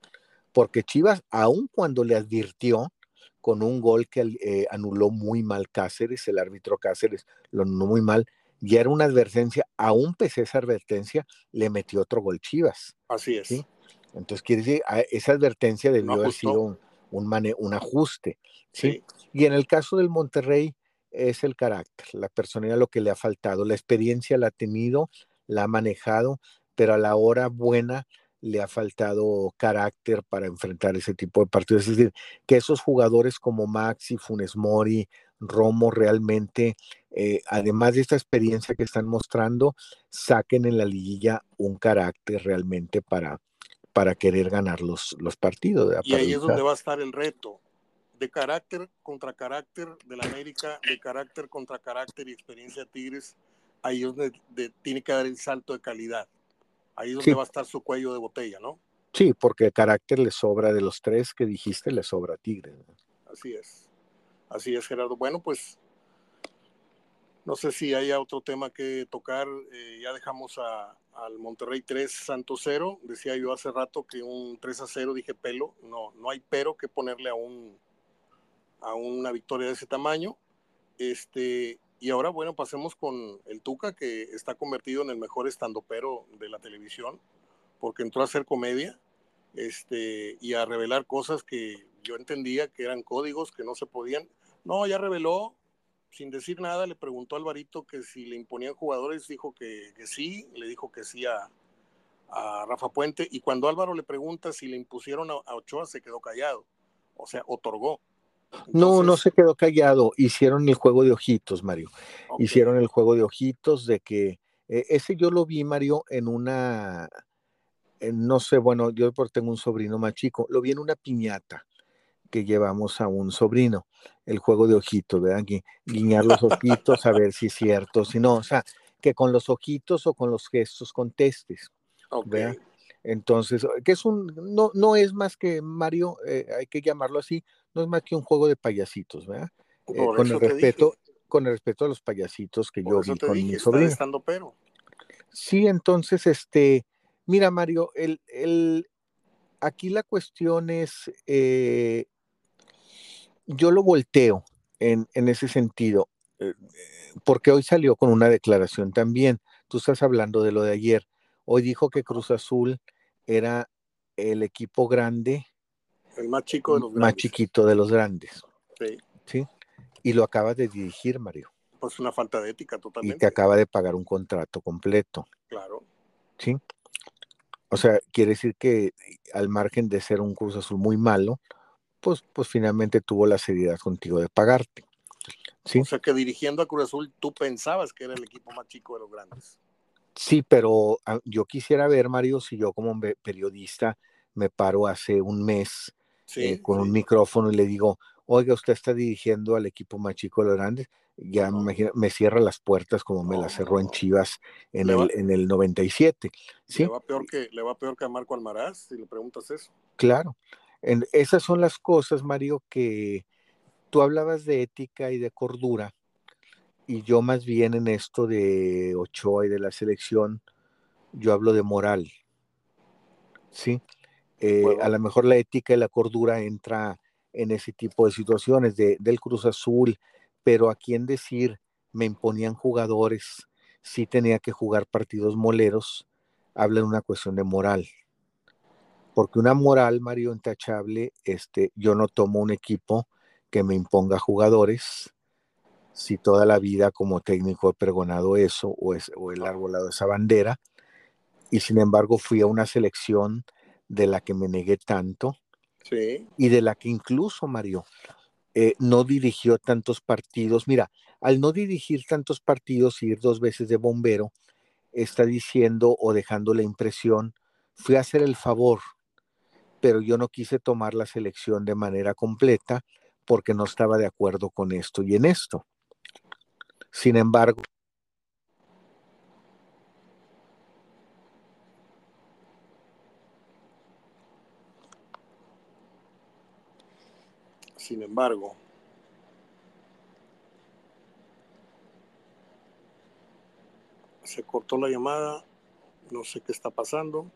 Porque Chivas, aun cuando le advirtió con un gol que eh, anuló muy mal Cáceres, el árbitro Cáceres lo anuló muy mal, ya era una advertencia, aún pese a esa advertencia, le metió otro gol Chivas. Así es. Entonces, quiere decir, esa advertencia debió haber sido un, un, ajuste. ¿sí? Y en el caso del Monterrey, es el carácter, la personalidad lo que le ha faltado. La experiencia la ha tenido, la ha manejado, pero a la hora buena le ha faltado carácter para enfrentar ese tipo de partidos. Es decir, que esos jugadores como Maxi, Funes Mori, Romo realmente, eh, además de esta experiencia que están mostrando, saquen en la liguilla un carácter realmente para, para querer ganar los, los partidos. Y ahí es donde va a estar el reto, de carácter contra carácter de la América, de carácter contra carácter y experiencia Tigres, ahí es donde tiene que dar el salto de calidad. Ahí es donde va a estar su cuello de botella, ¿no? Sí, porque el carácter le sobra de los tres que dijiste, le sobra a Tigres. Así es. Así es, Gerardo. Bueno, pues No sé si haya otro tema que tocar. Eh, ya dejamos a, al Monterrey 3 Santos 0. Decía yo hace rato que un 3 a 0 dije pelo. No, no hay pero que ponerle a un a una victoria de ese tamaño. Este, y ahora, bueno, pasemos con el Tuca, que está convertido en el mejor estandopero de la televisión, porque entró a hacer comedia este, y a revelar cosas que yo entendía que eran códigos que no se podían. No, ya reveló, sin decir nada, le preguntó a Alvarito que si le imponían jugadores, dijo que, sí, le dijo que sí a, Rafa Puente, y cuando Álvaro le pregunta si le impusieron a, Ochoa, se quedó callado, o sea, otorgó. No, no se quedó callado, hicieron el juego de ojitos, Mario. Hicieron el juego de ojitos de que e, ese yo lo vi, Mario, en una, no sé, bueno, yo tengo un sobrino más chico, lo vi en una piñata que llevamos a un sobrino, el juego de ojitos, ¿verdad? guiñar los ojitos a ver si es cierto, si no, o sea, que con los ojitos o con los gestos contestes, ¿verdad? Entonces, que es un, no, no es más que Mario, eh, hay que llamarlo así, no es más que un juego de payasitos, ¿verdad? Eh, con el respeto, con el respeto a los payasitos que yo vi con mi sobrino. Estando pero. Sí, entonces, este, mira, Mario, el, el, aquí la cuestión es, eh, yo lo volteo en, ese sentido, eh, porque hoy salió con una declaración también. Tú estás hablando de lo de ayer. Hoy dijo que Cruz Azul era el equipo grande. El más chico de los Más chiquito de los grandes. Sí. ¿Sí? Y lo acaba de dirigir, Mario. Pues una falta de ética totalmente. Y que acaba de pagar un contrato completo. Claro. Sí. O sea, quiere decir que al margen de ser un Cruz Azul muy malo, pues, pues finalmente tuvo la seriedad contigo de pagarte. ¿sí? O sea que dirigiendo a Cruz Azul, tú pensabas que era el equipo más chico de los grandes. Sí, pero ah, yo quisiera ver, Mario, si yo como periodista me paro hace un mes eh, con un micrófono y le digo, oiga, usted está dirigiendo al equipo más chico de los grandes, ya me, cierra las puertas como me las cerró en Chivas en el, en el 97. ¿sí? Le, va peor que, le va peor que a Marco Almaraz si le preguntas eso. Claro, esas son las cosas, Mario, que tú hablabas de ética y de cordura, y yo más bien en esto de Ochoa y de la selección, yo hablo de moral. ¿Sí? Eh, a lo mejor la ética y la cordura entra en ese tipo de situaciones de, del Cruz Azul, pero a quién decir, me imponían jugadores, sí tenía que jugar partidos moleros, habla de una cuestión de moral. Porque una moral, Mario, intachable, este, yo no tomo un equipo que me imponga jugadores, si toda la vida como técnico he pregonado eso o, es, o el arbolado esa bandera, y sin embargo fui a una selección de la que me negué tanto, y de la que incluso, Mario, eh, no dirigió tantos partidos. Mira, al no dirigir tantos partidos y ir dos veces de bombero, está diciendo o dejando la impresión, fui a hacer el favor pero yo no quise tomar la selección de manera completa porque no estaba de acuerdo con esto y en esto. Sin embargo, sin embargo, se cortó la llamada, no sé qué está pasando.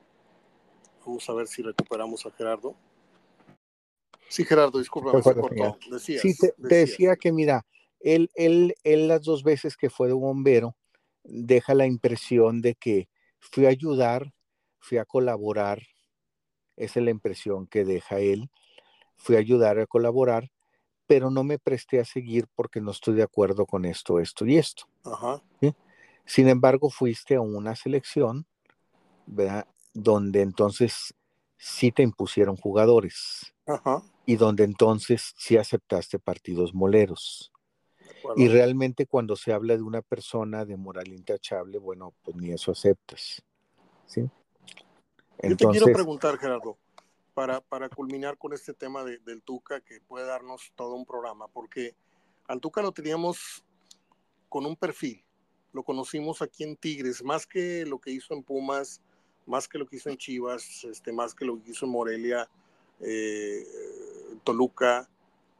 Vamos a ver si recuperamos a Gerardo. Sí, Gerardo, disculpa, se cortó. sí, te, decía que mira, él, él, él las dos veces que fue de bombero deja la impresión de que fui a ayudar, fui a colaborar, esa es la impresión que deja él, fui a ayudar a colaborar, pero no me presté a seguir porque no estoy de acuerdo con esto, esto y esto. Sin embargo, fuiste a una selección, ¿verdad? donde entonces sí te impusieron jugadores y donde entonces sí aceptaste partidos moleros. Y realmente cuando se habla de una persona de moral intachable, bueno, pues ni eso aceptas. ¿sí? Yo te quiero preguntar, Gerardo, para, para culminar con este tema del Tuca, que puede darnos todo un programa, porque al Tuca lo teníamos con un perfil, lo conocimos aquí en Tigres, más que lo que hizo en Pumas, más que lo que hizo en Chivas, este, más que lo que hizo en Morelia, eh, Toluca,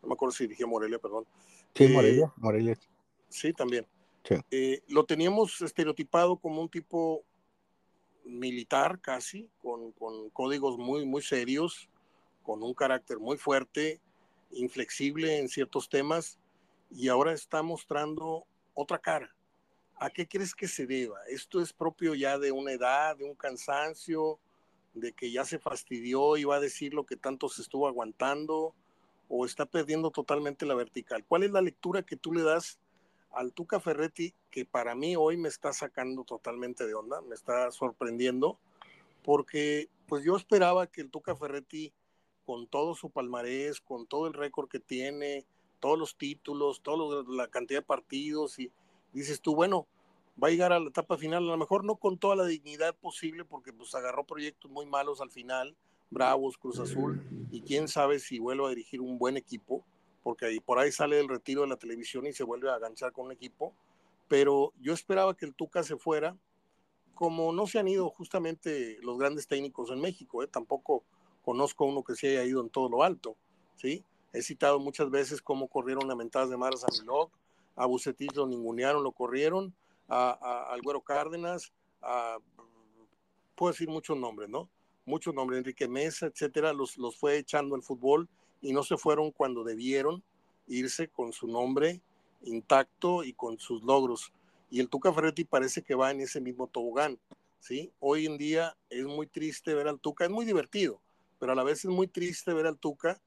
no me acuerdo si dije Morelia, perdón. Sí, Morelia, eh, Morelia. Sí, también. Eh, lo teníamos estereotipado como un tipo militar casi, con, con, códigos muy, muy serios, con un carácter muy fuerte, inflexible en ciertos temas, y ahora está mostrando otra cara. ¿A qué crees que se deba? ¿Esto es propio ya de una edad, de un cansancio, de que ya se fastidió y va a decir lo que tanto se estuvo aguantando? ¿O está perdiendo totalmente la vertical? ¿Cuál es la lectura que tú le das al Tuca Ferretti, que para mí hoy me está sacando totalmente de onda, me está sorprendiendo, porque pues yo esperaba que el Tuca Ferretti, con todo su palmarés, con todo el récord que tiene, todos los títulos, toda la cantidad de partidos, y dices tú, bueno, va a llegar a la etapa final, a lo mejor no con toda la dignidad posible, porque pues agarró proyectos muy malos al final, Bravos, Cruz Azul, y quién sabe si vuelve a dirigir un buen equipo, porque ahí, por ahí sale del retiro de la televisión y se vuelve a aganchar con un equipo. Pero yo esperaba que el Tuca se fuera, como no se han ido justamente los grandes técnicos en México. ¿eh? Tampoco conozco uno que se haya ido en todo lo alto. ¿sí? He citado muchas veces cómo corrieron lamentadas de maras a Milok, a Bucetich lo ningunearon, lo corrieron, a, a, Cárdenas, a, puedo decir muchos nombres, ¿no? Muchos nombres, Enrique Mesa, etcétera, los, los fue echando el fútbol y no se fueron cuando debieron irse con su nombre intacto y con sus logros. Y el Tuca Ferretti parece que va en ese mismo tobogán, ¿sí? Hoy en día es muy triste ver al Tuca, es muy divertido, pero a la vez es muy triste ver al Tuca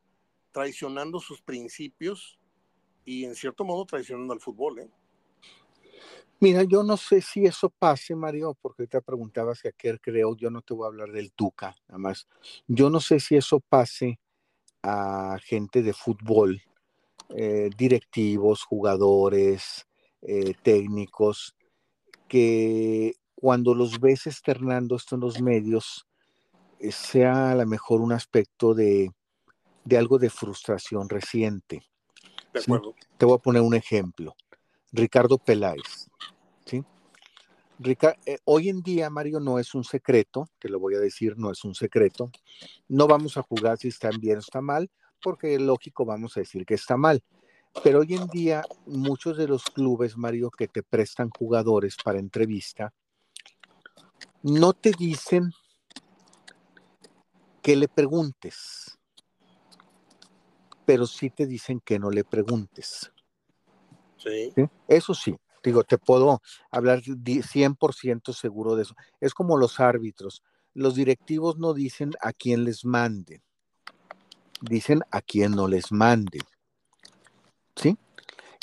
traicionando sus principios y en cierto modo traicionando al fútbol, ¿eh? Mira, yo no sé si eso pase, Mario, porque te preguntabas a qué creo, yo no te voy a hablar del Tuca, nada más. Yo no sé si eso pase a gente de fútbol, eh, directivos, jugadores, eh, técnicos, que cuando los ves externando esto en los medios, eh, sea a lo mejor un aspecto de, algo de frustración reciente. Te voy a poner un ejemplo. Ricardo Peláez. ¿Sí? Eh, hoy en día, Mario, no es un secreto, te lo voy a decir, no es un secreto. No vamos a jugar si está bien o está mal, porque lógico vamos a decir que está mal. Pero hoy en día, muchos de los clubes, Mario, que te prestan jugadores para entrevista, no te dicen que le preguntes, pero sí te dicen que no le preguntes. ¿Sí? Eso sí, Digo, te puedo hablar 100% seguro de eso. Es como los árbitros. Los directivos no dicen a quién les manden, dicen a quién no les manden. ¿Sí?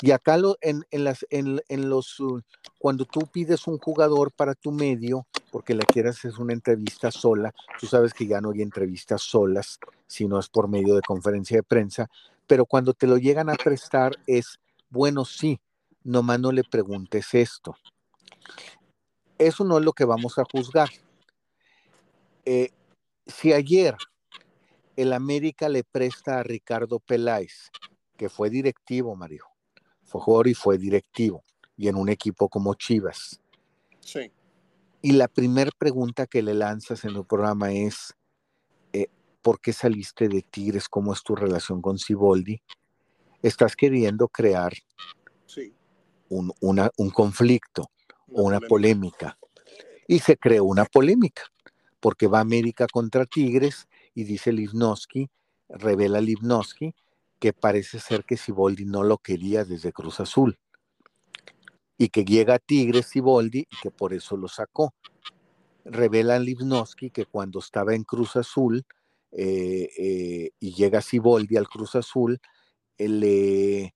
Y acá lo, en, las, en, los, uh, cuando tú pides un jugador para tu medio, porque le quieras hacer una entrevista sola, tú sabes que ya no hay entrevistas solas, sino es por medio de conferencia de prensa, pero cuando te lo llegan a prestar es, bueno, sí, nomás no le preguntes esto. Eso no es lo que vamos a juzgar. Eh, si ayer el América le presta a Ricardo Peláez, que fue directivo, Mario, fue jugador y fue directivo, y en un equipo como Chivas. Sí. Y la primera pregunta que le lanzas en el programa es, eh, ¿por qué saliste de Tigres? ¿Cómo es tu relación con Siboldi? Estás queriendo crear un, una, un conflicto o una polémica. Y se creó una polémica, porque va América contra Tigres y dice Livnowski, revela Livnowski, que parece ser que Siboldi no lo quería desde Cruz Azul. Y que llega a Tigres Siboldi y que por eso lo sacó. Revela Livnowski que cuando estaba en Cruz Azul eh, eh, y llega Siboldi al Cruz Azul, él le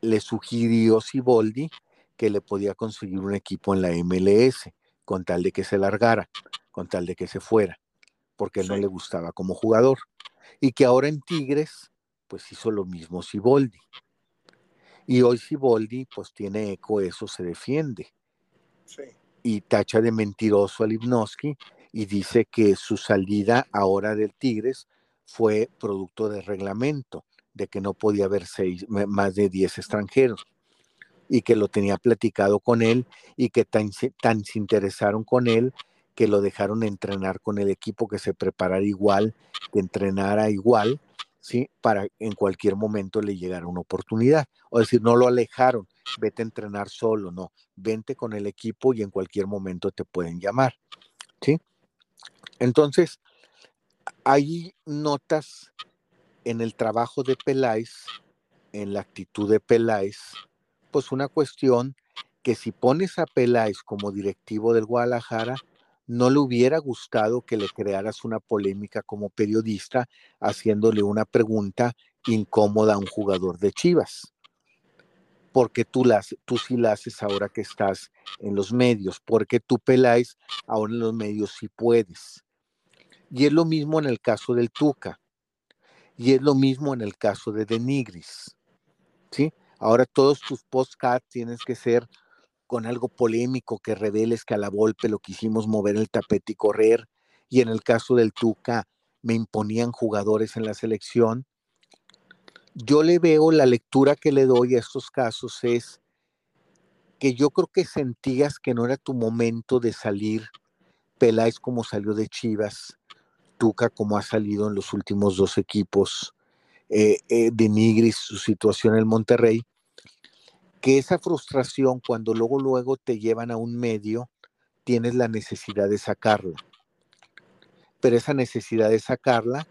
le sugirió Siboldi que le podía conseguir un equipo en la MLS con tal de que se largara, con tal de que se fuera, porque él no le gustaba como jugador. Y que ahora en Tigres, pues hizo lo mismo Siboldi. Y hoy Siboldi, pues tiene eco, eso se defiende. Y tacha de mentiroso a Lipnowski y dice que su salida ahora del Tigres fue producto de reglamento de que no podía haber seis, más de 10 extranjeros y que lo tenía platicado con él y que tan, tan se interesaron con él que lo dejaron entrenar con el equipo, que se preparara igual, que entrenara igual, ¿sí? Para en cualquier momento le llegara una oportunidad. O decir, no lo alejaron, vete a entrenar solo, no, vente con el equipo y en cualquier momento te pueden llamar, ¿sí? Entonces, hay notas en el trabajo de Peláez, en la actitud de Peláez, pues una cuestión que si pones a Peláez como directivo del Guadalajara, no le hubiera gustado que le crearas una polémica como periodista haciéndole una pregunta incómoda a un jugador de Chivas. Porque tú, las, tú sí la haces ahora que estás en los medios, porque tú Peláez ahora en los medios sí puedes. Y es lo mismo en el caso del Tuca. Y es lo mismo en el caso de Denigris. ¿Sí? Ahora todos tus postcards tienes que ser con algo polémico que reveles que a la Volpe lo quisimos mover el tapete y correr. Y en el caso del Tuca me imponían jugadores en la selección. Yo le veo la lectura que le doy a estos casos es que yo creo que sentías que no era tu momento de salir Peláez como salió de Chivas, Tuca como ha salido en los últimos dos equipos eh, eh, de Nigris, su situación en Monterrey, que esa frustración cuando luego luego te llevan a un medio, tienes la necesidad de sacarla. Pero esa necesidad de sacarla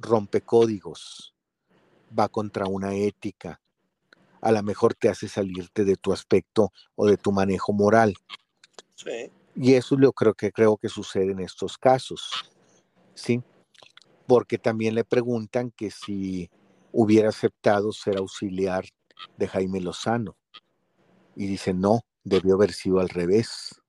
rompe códigos, va contra una ética, a lo mejor te hace salirte de tu aspecto o de tu manejo moral. Y eso es lo creo que creo que sucede en estos casos. ¿Sí? Porque también le preguntan que si hubiera aceptado ser auxiliar de Jaime Lozano. Y dice, no, debió haber sido al revés.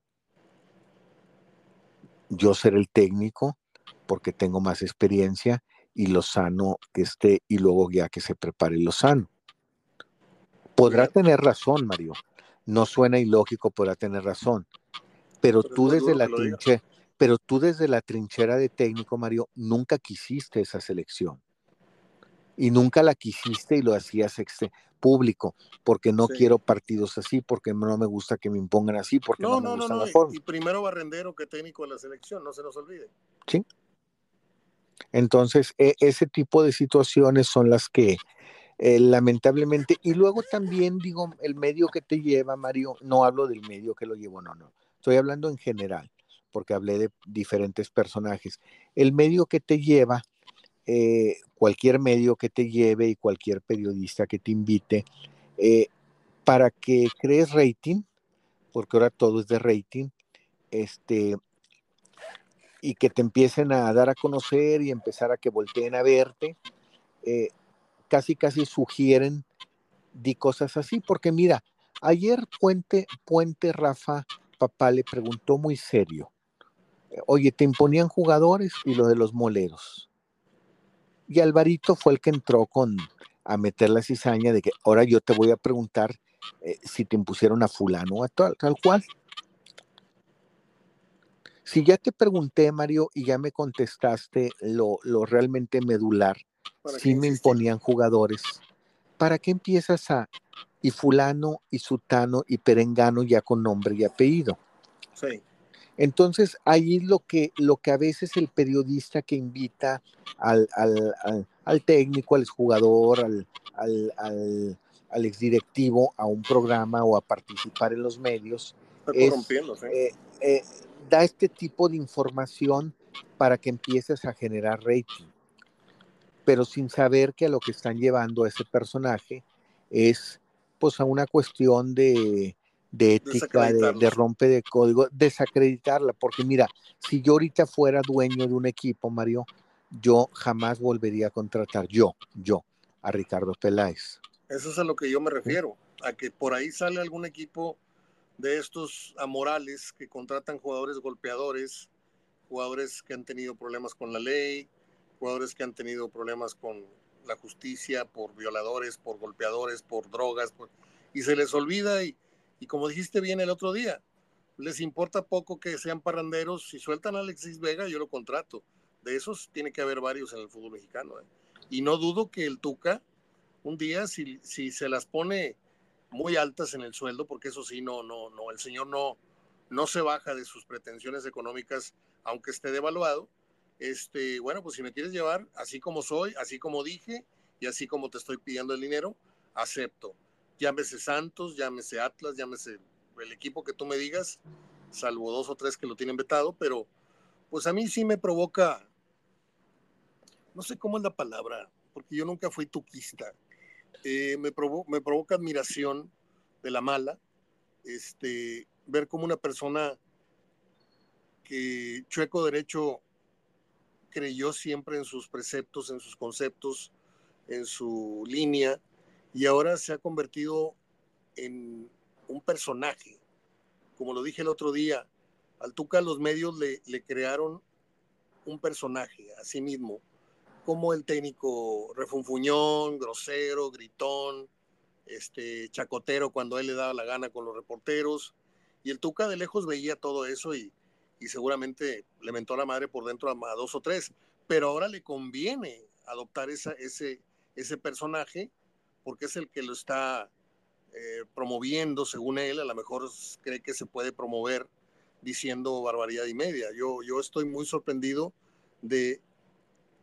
Yo ser el técnico porque tengo más experiencia y Lozano que esté y luego ya que se prepare Lozano. Podrá tener razón, Mario. No suena ilógico, podrá tener razón. Pero, tú desde la trinchera, pero tú desde la trinchera de técnico, Mario, nunca quisiste esa selección. Y nunca la quisiste y lo hacías este, público, porque no quiero partidos así, porque no me gusta que me impongan así, porque no, no, me gusta no, la forma. Y primero Barrendero que técnico de la selección, no se nos olvide. Sí. Entonces, e, ese tipo de situaciones son las que eh, lamentablemente, y luego también digo, el medio que te lleva, Mario, no hablo del medio que lo llevo, no, no, estoy hablando en general porque hablé de diferentes personajes. El medio que te lleva, eh, cualquier medio que te lleve y cualquier periodista que te invite, eh, para que crees rating, porque ahora todo es de rating, este, y que te empiecen a dar a conocer y empezar a que volteen a verte, eh, casi casi sugieren di cosas así, porque mira, ayer Puente, Puente Rafa Papá le preguntó muy serio, oye, te imponían jugadores y lo de los moleros. Y Alvarito fue el que entró con a meter la cizaña de que ahora yo te voy a preguntar eh, si te impusieron a fulano, a tal, tal cual. Si ya te pregunté, Mario, y ya me contestaste lo, lo realmente medular, si me imponían jugadores, ¿para qué empiezas a y fulano y sutano y perengano ya con nombre y apellido? Sí. Entonces, ahí lo que, lo que a veces el periodista que invita al, técnico, al jugador, al, al, al, exdirectivo a un programa o a participar en los medios, eh, eh, da este tipo de información para que empieces a generar rating, pero sin saber que a lo que están llevando a ese personaje es pues a una cuestión de, de ética, de, rompe de código, desacreditarla, porque mira, si yo ahorita fuera dueño de un equipo, Mario, yo jamás volvería a contratar, yo, yo, a Ricardo Peláez. Eso es a lo que yo me refiero, a que por ahí sale algún equipo de estos amorales que contratan jugadores golpeadores, jugadores que han tenido problemas con la ley, jugadores que han tenido problemas con la justicia por violadores, por golpeadores, por drogas, y se les olvida y y como dijiste bien el otro día, les importa poco que sean parranderos. Si sueltan a Alexis Vega, yo lo contrato. De esos tiene que haber varios en el fútbol mexicano. ¿eh? Y no dudo que el Tuca, un día, si, si se las pone muy altas en el sueldo, porque eso sí, no, no, no, el señor no, no se baja de sus pretensiones económicas, aunque esté devaluado. Este, bueno, pues si me quieres llevar así como soy, así como dije y así como te estoy pidiendo el dinero, acepto llámese Santos, llámese Atlas, llámese el equipo que tú me digas, salvo dos o tres que lo tienen vetado, pero pues a mí sí me provoca, no sé cómo es la palabra, porque yo nunca fui tuquista, eh, me, me provoca admiración de la mala, este, ver cómo una persona que chueco derecho creyó siempre en sus preceptos, en sus conceptos, en su línea, y ahora se ha convertido en un personaje. Como lo dije el otro día, al Tuca los medios le, crearon un personaje a sí mismo, como el técnico refunfuñón, grosero, gritón, este, chacotero cuando él le daba la gana con los reporteros. Y el Tuca de lejos veía todo eso y, y seguramente le mentó a la madre por dentro a, dos o tres. Pero ahora le conviene adoptar esa, ese, ese personaje porque es el que lo está eh, promoviendo, según él, a lo mejor cree que se puede promover diciendo barbaridad y media. Yo, yo estoy muy sorprendido de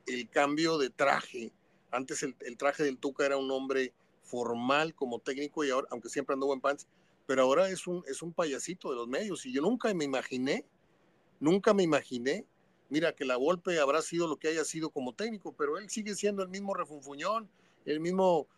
el cambio de traje. Antes el, el, traje del Tuca era un hombre formal como técnico y ahora, aunque siempre andó en pants, pero ahora es un, es un payasito de los medios y yo nunca me imaginé, nunca me imaginé, mira que la golpe habrá sido lo que haya sido como técnico, pero él sigue siendo el mismo refunfuñón, el mismo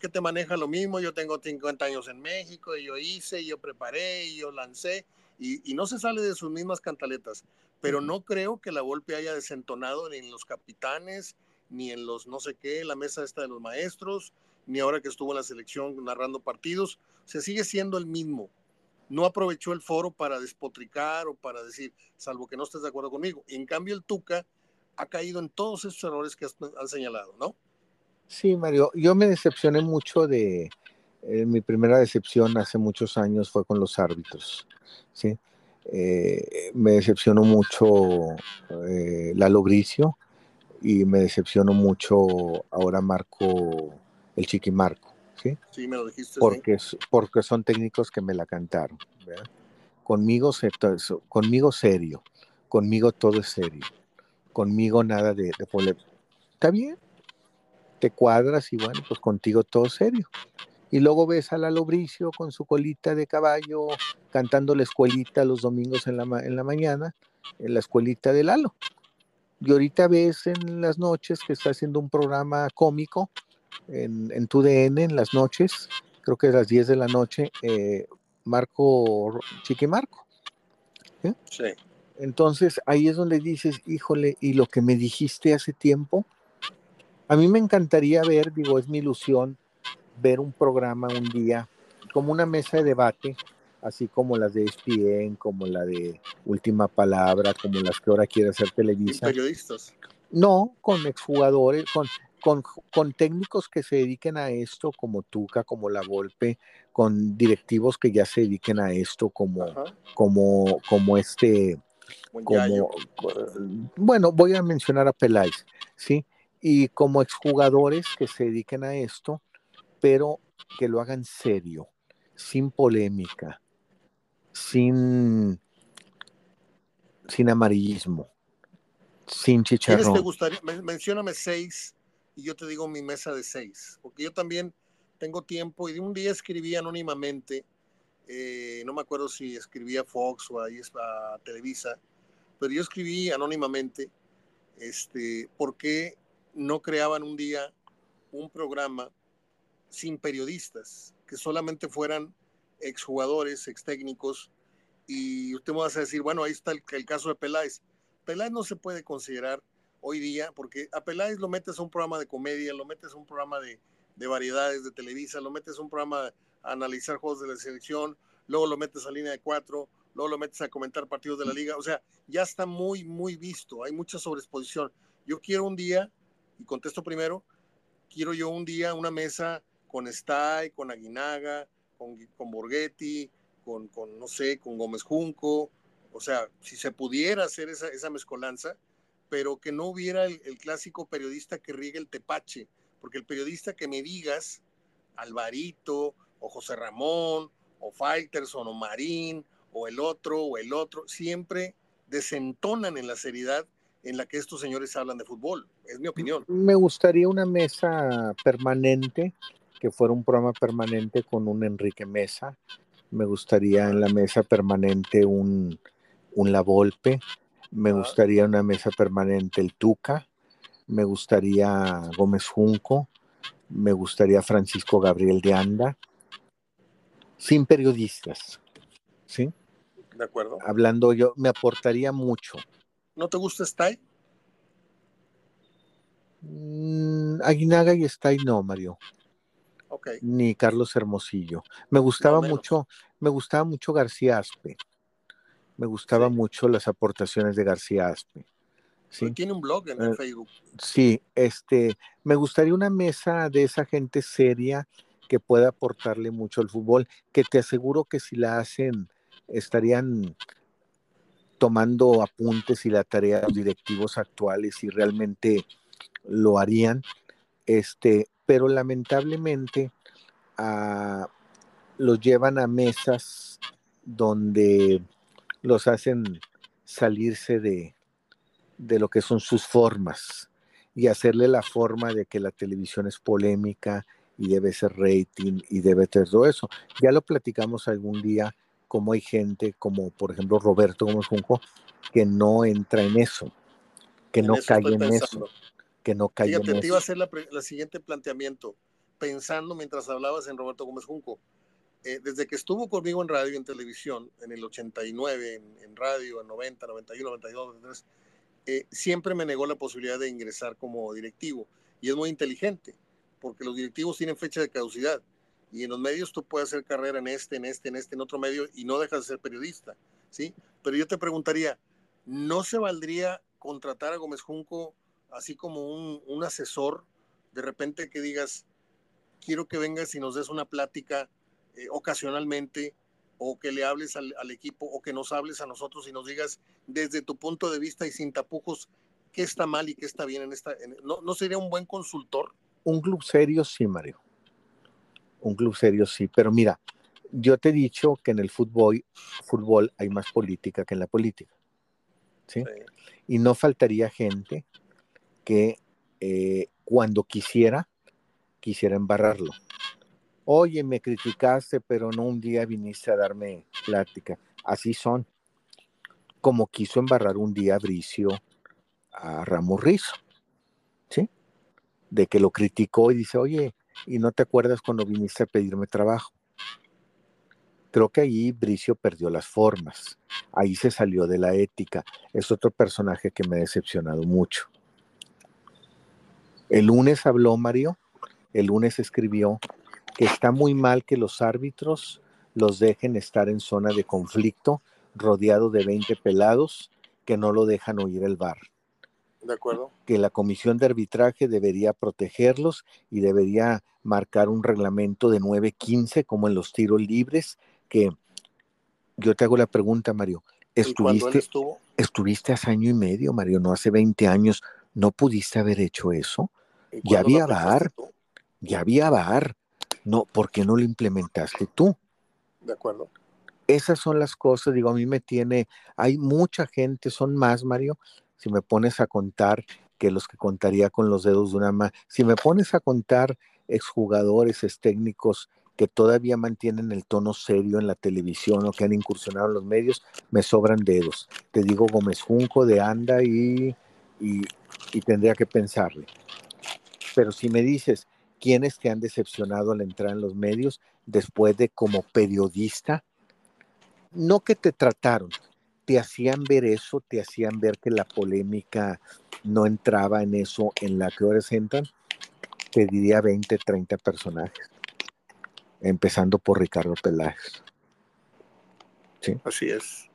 que te maneja lo mismo, yo tengo 50 años en México, y yo hice, y yo preparé, y yo lancé, y, y, no se sale de sus mismas cantaletas, pero no creo que la golpe haya desentonado ni en los capitanes, ni en los no sé qué, la mesa esta de los maestros, ni ahora que estuvo en la selección narrando partidos, se sigue siendo el mismo. No aprovechó el foro para despotricar o para decir, salvo que no estés de acuerdo conmigo. en cambio, el Tuca ha caído en todos esos errores que han señalado, ¿no? Sí, Mario, yo me decepcioné mucho de, eh, mi primera decepción hace muchos años fue con los árbitros, ¿sí? Eh, me decepcionó mucho eh, Lalo Bricio y me decepcionó mucho ahora Marco, el Chiqui Marco, ¿sí? Sí, me lo dijiste. Porque, porque son técnicos que me la cantaron, ¿verdad? Conmigo, conmigo serio, conmigo todo es serio, conmigo nada de, de Está bien, te cuadras y bueno, pues contigo todo serio. Y luego ves a Lalo Bricio con su colita de caballo cantando la escuelita los domingos en la, en la mañana, en la escuelita de Lalo. Y ahorita ves en las noches que está haciendo un programa cómico en, en tu DN en las noches, creo que a las 10 de la noche, eh, Marco, Chiqui Marco. Sí. Entonces ahí es donde dices, híjole, y lo que me dijiste hace tiempo, a mí me encantaría ver, digo, es mi ilusión, ver un programa un día como una mesa de debate, así como las de ESPN, como la de Última Palabra, como las que ahora quiere hacer Televisa. ¿Periodistas? No, con exjugadores, con, con, con, técnicos que se dediquen a esto, como Tuca, como La Volpe, con directivos que ya se dediquen a esto, como, como, como este, como, bueno, voy a mencionar a Peláez, ¿sí? Y como exjugadores que se dediquen a esto, pero que lo hagan serio, sin polémica, sin, sin amarillismo, sin chicharrón. te gustaría? Mencióname seis y yo te digo mi mesa de seis, porque yo también tengo tiempo y de un día escribí anónimamente, eh, no me acuerdo si escribía Fox o ahí a Televisa, pero yo escribí anónimamente, este, porque no creaban un día un programa sin periodistas, que solamente fueran exjugadores, ex técnicos, y usted me va a decir, bueno, ahí está el, caso de Peláez. Peláez no se puede considerar hoy día, porque a Peláez lo metes a un programa de comedia, lo metes a un programa de, de variedades de Televisa, lo metes a un programa a analizar juegos de la selección, luego lo metes a línea de cuatro, luego lo metes a comentar partidos de la liga, o sea, ya está muy, muy visto, hay mucha sobreexposición. Yo quiero un día y contesto primero, quiero yo un día una mesa con Stay, con Aguinaga, con, con Borghetti, con, con, no sé, con Gómez Junco, o sea, si se pudiera hacer esa, esa mezcolanza, pero que no hubiera el, clásico periodista que riegue el tepache, porque el periodista que me digas, Alvarito, o José Ramón, o Faitelson, o Marín, o el otro, o el otro, siempre desentonan en la seriedad en la que estos señores hablan de fútbol. Es mi opinión. Me gustaría una mesa permanente que fuera un programa permanente con un Enrique Mesa. Me gustaría en la mesa permanente un, un La Volpe. Me gustaría una mesa permanente el Tuca. Me gustaría Gómez Junco. Me gustaría Francisco Gabriel de Anda. Sin periodistas. ¿Sí? De acuerdo. Hablando yo, me aportaría mucho. ¿No te gusta Stay? Mm, Aguinaga y Stay no, Mario. Okay. Ni Carlos Hermosillo. Me gustaba mucho, me gustaba mucho García Aspe. Me gustaba mucho las aportaciones de García Aspe. ¿Sí? Tiene un blog en el Facebook. Sí, este, me gustaría una mesa de esa gente seria que pueda aportarle mucho al fútbol, que te aseguro que si la hacen estarían tomando apuntes y la tarea de los directivos actuales y realmente lo harían, este, pero lamentablemente ah, los llevan a mesas donde los hacen salirse de, de lo que son sus formas y hacerle la forma de que la televisión es polémica y debe ser rating y debe ser todo eso. Ya lo platicamos algún día, como hay gente como por ejemplo Roberto Gómez Junco, que no entra en eso, que no cae en eso, que no cae en te iba a hacer la, siguiente planteamiento, pensando mientras hablabas en Roberto Gómez Junco. Eh, desde que estuvo conmigo en radio y en televisión, en el 89, en, radio, en 90, 91, 92, 93, eh, siempre me negó la posibilidad de ingresar como directivo. Y es muy inteligente, porque los directivos tienen fecha de caducidad. Y en los medios tú puedes hacer carrera en este, en este, en este, en otro medio y no dejas de ser periodista. ¿sí? Pero yo te preguntaría, ¿no se valdría contratar a Gómez Junco así como un, un asesor? De repente que digas, quiero que vengas y nos des una plática eh, ocasionalmente o que le hables al, equipo o que nos hables a nosotros y nos digas desde tu punto de vista y sin tapujos qué está mal y qué está bien en esta... ¿no, ¿No sería un buen consultor? Un club serio sí, Mario. Un club serio sí, pero mira, yo te he dicho que en el fútbol, fútbol hay más política que en la política. ¿sí? Y no faltaría gente que eh, cuando quisiera, quisiera embarrarlo oye, me criticaste, pero no un día viniste a darme plática. Así son. Como quiso embarrar un día Bricio a Ramos Rizo, ¿sí? De que lo criticó y dice, oye, ¿y no te acuerdas cuando viniste a pedirme trabajo? Creo que ahí Bricio perdió las formas, ahí se salió de la ética. Es otro personaje que me ha decepcionado mucho. El lunes habló Mario, el lunes escribió que está muy mal que los árbitros los dejen estar en zona de conflicto, rodeado de 20 pelados que no lo dejan oír el bar. De acuerdo. Que la comisión de arbitraje debería protegerlos y debería marcar un reglamento de 9-15 como en los tiros libres, que yo te hago la pregunta, Mario. ¿Estuviste, estuviste hace año y medio, Mario, no hace 20 años. ¿No pudiste haber hecho eso? Ya había bar, ya había bar, no, ¿por qué no lo implementaste tú? De acuerdo. Esas son las cosas, digo, a mí me tiene, hay mucha gente, son más, Mario, si me pones a contar que los que contaría con los dedos de una mano, si me pones a contar exjugadores, ex técnicos que todavía mantienen el tono serio en la televisión o que han incursionado en los medios, me sobran dedos. Te digo Gómez Junco, de Anda y, y, y tendría que pensarle. Pero si me dices, ¿Quiénes te han decepcionado al entrar en los medios después de como periodista? No que te trataron, te hacían ver eso, te hacían ver que la polémica no entraba en eso en la que ahora entran. Te diría 20, 30 personajes, empezando por Ricardo Peláez. ¿Sí? Así es.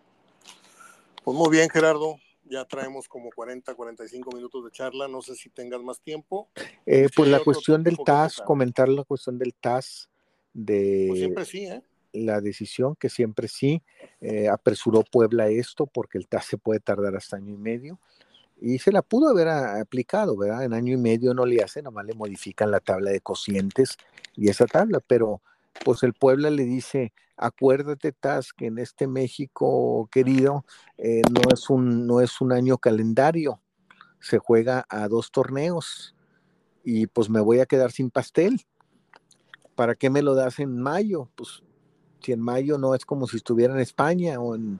Pues muy bien, Gerardo ya traemos como 40, 45 minutos de charla. No sé si tengas más tiempo. Eh, pues la cuestión del TAS, comentar la cuestión del TAS de pues siempre sí, ¿eh? La decisión que siempre sí eh, apresuró Puebla esto porque el TAS se puede tardar hasta año y medio y se la pudo haber aplicado, ¿verdad? En año y medio no le hacen, nomás le modifican la tabla de cocientes y esa tabla, pero pues el Puebla le dice, acuérdate, Taz, que en este México querido eh, no, es un, no es un año calendario, se juega a dos torneos y pues me voy a quedar sin pastel. ¿para qué me lo das en mayo? Pues si en mayo no es como si estuviera en España o en,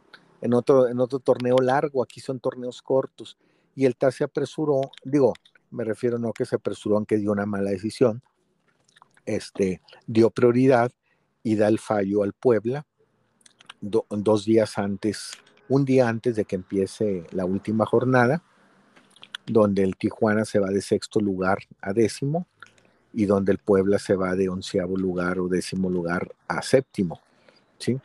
otro, en otro torneo largo, aquí son torneos cortos. Y el TAS se apresuró, digo, me refiero no que se apresuró, aunque dio una mala decisión, este, dio prioridad y da el fallo al Puebla dos días antes, un día antes de que empiece la última jornada, donde el Tijuana se va de sexto lugar a décimo y donde el Puebla se va de onceavo lugar o décimo lugar a séptimo. ¿Sí?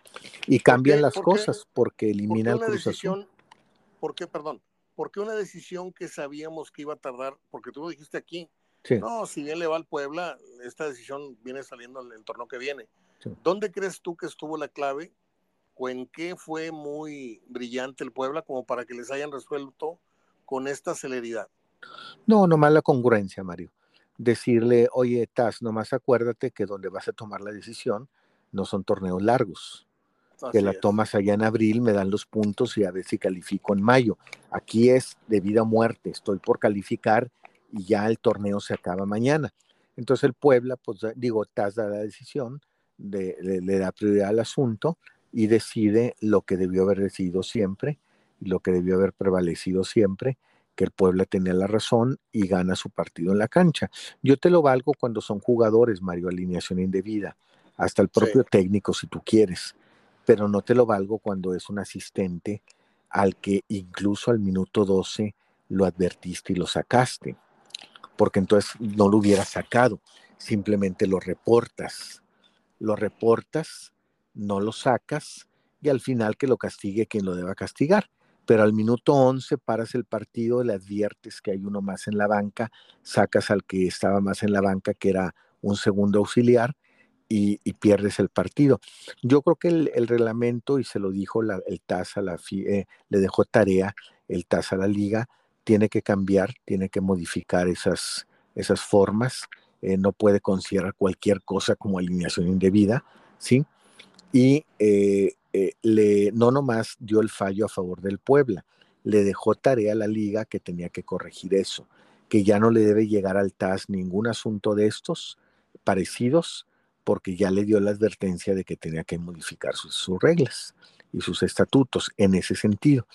Y cambian las cosas porque elimina el Cruz Azul. ¿Por qué, perdón? Porque una decisión que sabíamos que iba a tardar, porque tú lo dijiste aquí, no, si bien le va al Puebla, esta decisión viene saliendo en el torneo que viene. ¿Dónde crees tú que estuvo la clave o en qué fue muy brillante el Puebla como para que les hayan resuelto con esta celeridad? No, nomás la congruencia, Mario. Decirle, oye, Taz, nomás acuérdate que donde vas a tomar la decisión no son torneos largos. que la tomas allá en abril, me dan los puntos y a ver si califico en mayo. Aquí es de vida o muerte, estoy por calificar y ya el torneo se acaba mañana. Entonces el Puebla, pues digo, Taz da la decisión, de, le da prioridad al asunto y decide lo que debió haber decidido siempre lo que debió haber prevalecido siempre, que el Puebla tenía la razón y gana su partido en la cancha. Yo te lo valgo cuando son jugadores, Mario, alineación indebida hasta el propio técnico si tú quieres, pero no te lo valgo cuando es un asistente al que incluso al minuto 12 lo advertiste y lo sacaste, porque entonces no lo hubieras sacado, simplemente lo reportas, lo reportas, no lo sacas y al final que lo castigue quien lo deba castigar. Pero al minuto 11 paras el partido, le adviertes que hay uno más en la banca, sacas al que estaba más en la banca, que era un segundo auxiliar, y, pierdes el partido. Yo creo que el, reglamento, y se lo dijo el TAS a la FIE, le dejó tarea el TAS a la liga, tiene que cambiar, tiene que modificar esas, esas formas, eh, no puede considerar cualquier cosa como alineación indebida, ¿sí? Y eh, eh, le, no nomás dio el fallo a favor del Puebla, le dejó tarea a la liga que tenía que corregir eso, que ya no le debe llegar al TAS ningún asunto de estos parecidos, porque ya le dio la advertencia de que tenía que modificar sus, reglas y sus estatutos en ese sentido.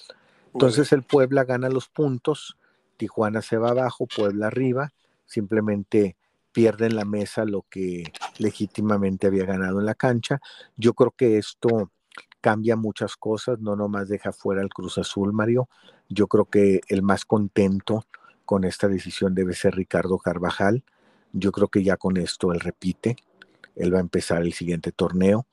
Entonces el Puebla gana los puntos, Tijuana se va abajo, Puebla arriba, simplemente pierde en la mesa lo que legítimamente había ganado en la cancha. Yo creo que esto cambia muchas cosas, no nomás deja fuera al Cruz Azul, Mario. Yo creo que el más contento con esta decisión debe ser Ricardo Carvajal. Yo creo que ya con esto él repite, él va a empezar el siguiente torneo,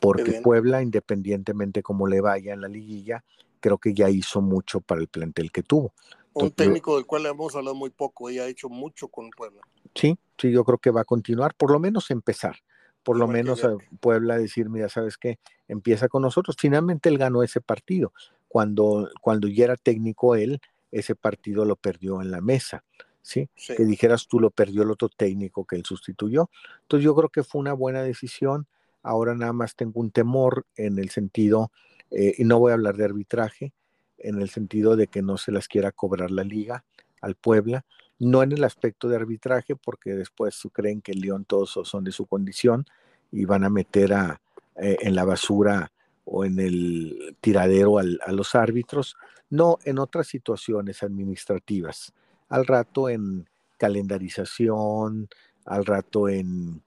porque Puebla, independientemente cómo le vaya en la liguilla, creo que ya hizo mucho para el plantel que tuvo. Un técnico del cual hemos hablado muy poco, ella ha hecho mucho con Puebla. Sí, sí, yo creo que va a continuar, por lo menos empezar, por lo menos a Puebla decir, mira, ¿sabes qué? Empieza con nosotros. Finalmente él ganó ese partido. Cuando, cuando ya era técnico él, ese partido lo perdió en la mesa. ¿Sí? Que dijeras tú lo perdió el otro técnico que él sustituyó. Entonces yo creo que fue una buena decisión. Ahora nada más tengo un temor en el sentido, eh, y no voy a hablar de arbitraje, en el sentido de que no se las quiera cobrar la liga al Puebla, no en el aspecto de arbitraje, porque después creen que el León todos son de su condición y van a meter a, eh, en la basura o en el tiradero a los árbitros, no en otras situaciones administrativas al rato en calendarización, al rato en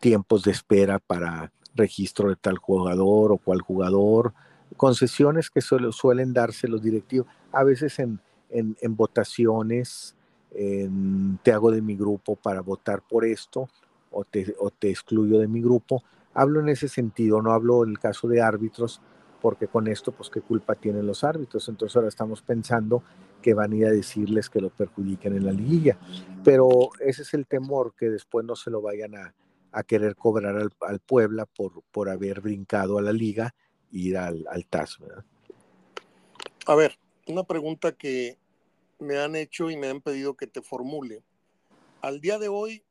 tiempos de espera para registro de tal jugador o cual jugador, concesiones que suelen darse los directivos, a veces en, en, votaciones, te hago de mi grupo para votar por esto o te, o te excluyo de mi grupo. Hablo en ese sentido, no hablo en el caso de árbitros, porque con esto, pues, ¿qué culpa tienen los árbitros? Entonces ahora estamos pensando que van a ir a decirles que lo perjudiquen en la liguilla. Pero ese es el temor, que después no se lo vayan a, querer cobrar al, Puebla por, por haber brincado a la liga e ir al, al TAS. A ver, una pregunta que me han hecho y me han pedido que te formule. Al día de hoy,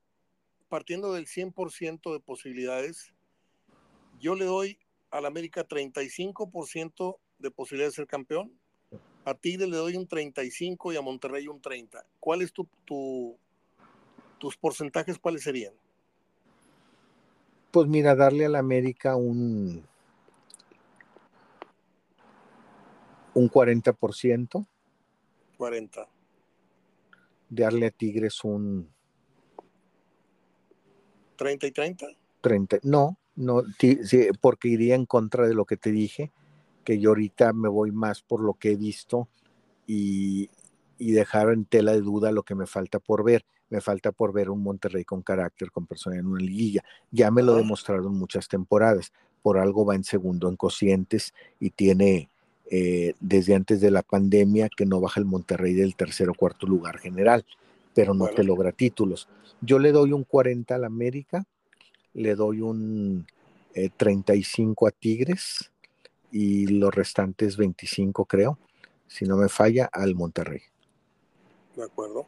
partiendo del 100% de posibilidades, yo le doy al América 35% de posibilidad de ser campeón, a Tigre le doy un 35 y a Monterrey un 30. ¿Cuáles tu, tus porcentajes cuáles serían? Pues mira, darle a la América un, un 40%. 40. Darle a Tigres un 30 y 30. 30. No, no, porque iría en contra de lo que te dije, que yo ahorita me voy más por lo que he visto y, y dejar en tela de duda lo que me falta por ver. Me falta por ver un Monterrey con carácter, con personalidad en una liguilla. Ya me lo en muchas temporadas. Por algo va en segundo en cocientes y tiene eh, desde antes de la pandemia que no baja el Monterrey del tercer o cuarto lugar general, pero no te logra títulos. Yo le doy un 40 al América, le doy un 35 eh, a Tigres y los restantes 25 creo, si no me falla, al Monterrey. De acuerdo.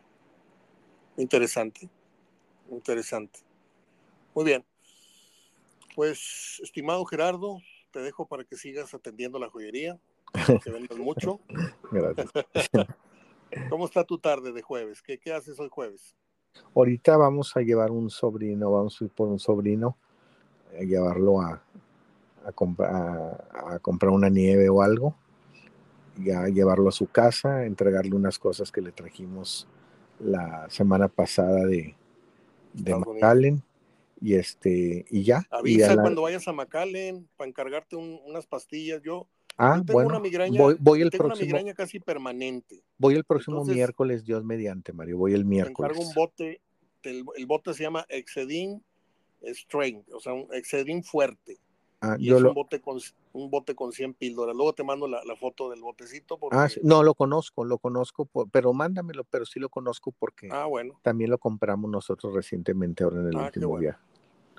Interesante. Interesante. Muy bien. Pues, estimado Gerardo, te dejo para que sigas atendiendo la joyería. Que vendas mucho. (laughs) Gracias. (laughs) ¿Cómo está tu tarde de jueves? ¿Qué, ¿Qué, haces hoy jueves? Ahorita vamos a llevar un sobrino, vamos a ir por un sobrino, a llevarlo a, a, comprar, a comprar una nieve o algo ya llevarlo a su casa, entregarle unas cosas que le trajimos la semana pasada de, de McAllen y este y ya. Avisa cuando vayas a McAllen para encargarte unas pastillas. Yo, ah, tengo una migraña, voy, el tengo próximo, una migraña casi permanente. Voy el próximo miércoles, Dios mediante, Mario. Voy el miércoles. Encargo un bote, el, el, bote se llama Excedin Strength, o sea, un Excedin fuerte. Ah, y es un, bote con, un bote con 100 píldoras. Luego te mando la, foto del botecito. Ah, no, lo conozco, lo conozco, pero mándamelo, pero sí lo conozco porque ah, bueno. también lo compramos nosotros recientemente ahora en el ah, último día.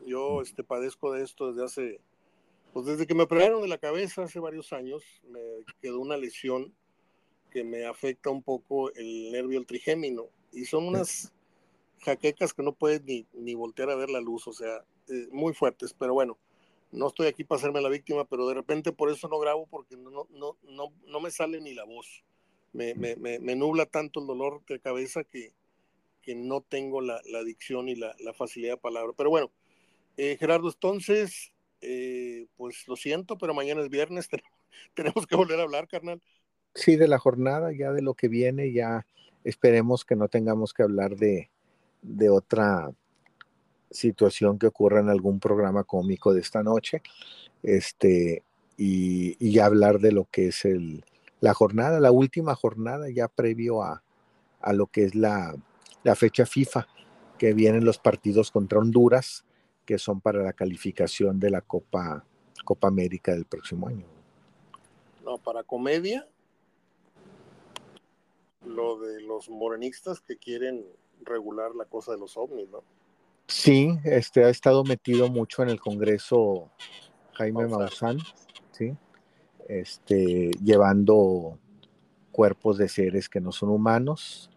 Yo este, padezco de esto desde hace, pues desde que me operaron de la cabeza hace varios años, me quedó una lesión que me afecta un poco el nervio el trigémino y son unas jaquecas que no puedes ni, ni voltear a ver la luz, o sea, eh, muy fuertes, pero bueno no estoy aquí para hacerme la víctima, pero de repente por eso no grabo porque no, no, no, no me sale ni la voz. Me, me, me, nubla tanto el dolor de cabeza que, que no tengo la, la adicción y la, la, facilidad de palabra. Pero bueno, eh, Gerardo, entonces, eh, pues lo siento, pero mañana es viernes, (laughs) tenemos que volver a hablar, carnal. Sí, de la jornada, ya de lo que viene, ya esperemos que no tengamos que hablar de, de otra situación que ocurra en algún programa cómico de esta noche, este, y, ya hablar de lo que es el, la jornada, la última jornada ya previo a, a lo que es la, la, fecha FIFA, que vienen los partidos contra Honduras, que son para la calificación de la Copa, Copa América del próximo año. No, para comedia, lo de los morenistas que quieren regular la cosa de los ovnis, ¿no? Sí, este ha estado metido mucho en el Congreso Jaime Maussan, sí, este, llevando cuerpos de seres que no son humanos.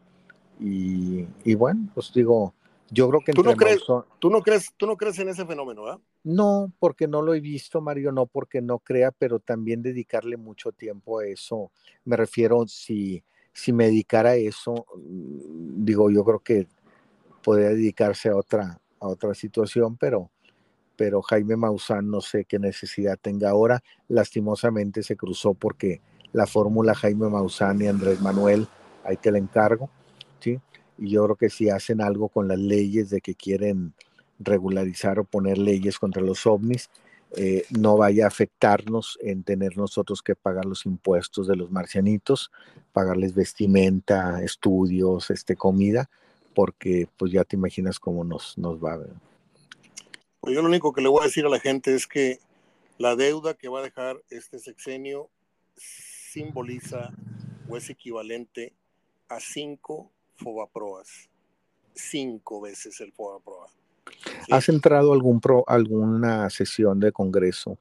Y, bueno, pues digo, yo creo que ¿Tú no, crees, ¿tú, no crees, tú no crees en ese fenómeno, ¿ah? No, porque no lo he visto, Mario, no porque no crea, pero también dedicarle mucho tiempo a eso. Me refiero, si, si me dedicara a eso, mm, digo, yo creo que podría dedicarse a otra, a otra situación, pero, pero Jaime Maussan no sé qué necesidad tenga ahora. Lastimosamente se cruzó porque la fórmula Jaime Maussan y Andrés Manuel, ahí te la encargo, ¿sí? Y yo creo que si hacen algo con las leyes de que quieren regularizar o poner leyes contra los ovnis, eh, no vaya a afectarnos en tener nosotros que pagar los impuestos de los marcianitos, pagarles vestimenta, estudios, este, comida, porque pues ya te imaginas cómo nos, nos va. ver. Pues yo lo único que le voy a decir a la gente es que la deuda que va a dejar este sexenio simboliza o es equivalente a cinco Fobaproas, cinco veces el Fobaproa. ¿Has entrado algún pro, alguna sesión de Congreso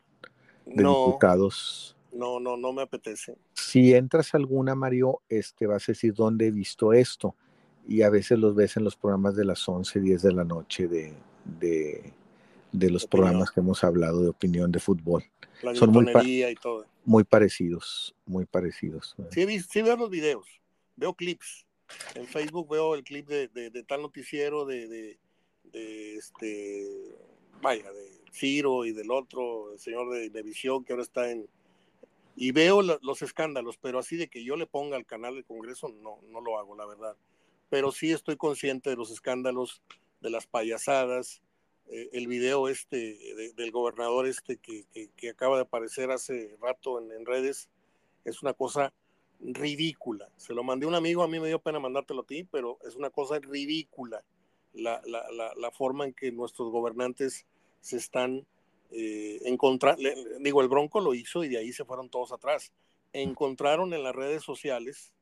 de diputados? No, no, no me apetece. Si entras alguna, Mario, este, vas a decir dónde he visto esto y a veces los ves en los programas de las 11, 10 de la noche de, de, los programas que hemos hablado de opinión de fútbol. Son muy, y todo. muy parecidos, muy parecidos. Sí, sí veo los videos, veo clips. En Facebook veo el clip de, de, tal noticiero, de, de, este, vaya, de Ciro y del otro, el señor de, de Visión, que ahora está en... Y veo los escándalos, pero así de que yo le ponga al canal del Congreso, no, no lo hago, la verdad. Pero sí estoy consciente de los escándalos, de las payasadas, eh, el video este del gobernador este que, que, acaba de aparecer hace rato en, en, redes, es una cosa ridícula. Se lo mandé a un amigo, a mí me dio pena mandártelo a ti, pero es una cosa ridícula la, la, la, la forma en que nuestros gobernantes se están eh, encontrando, digo, el Bronco lo hizo y de ahí se fueron todos atrás. Encontraron en las redes sociales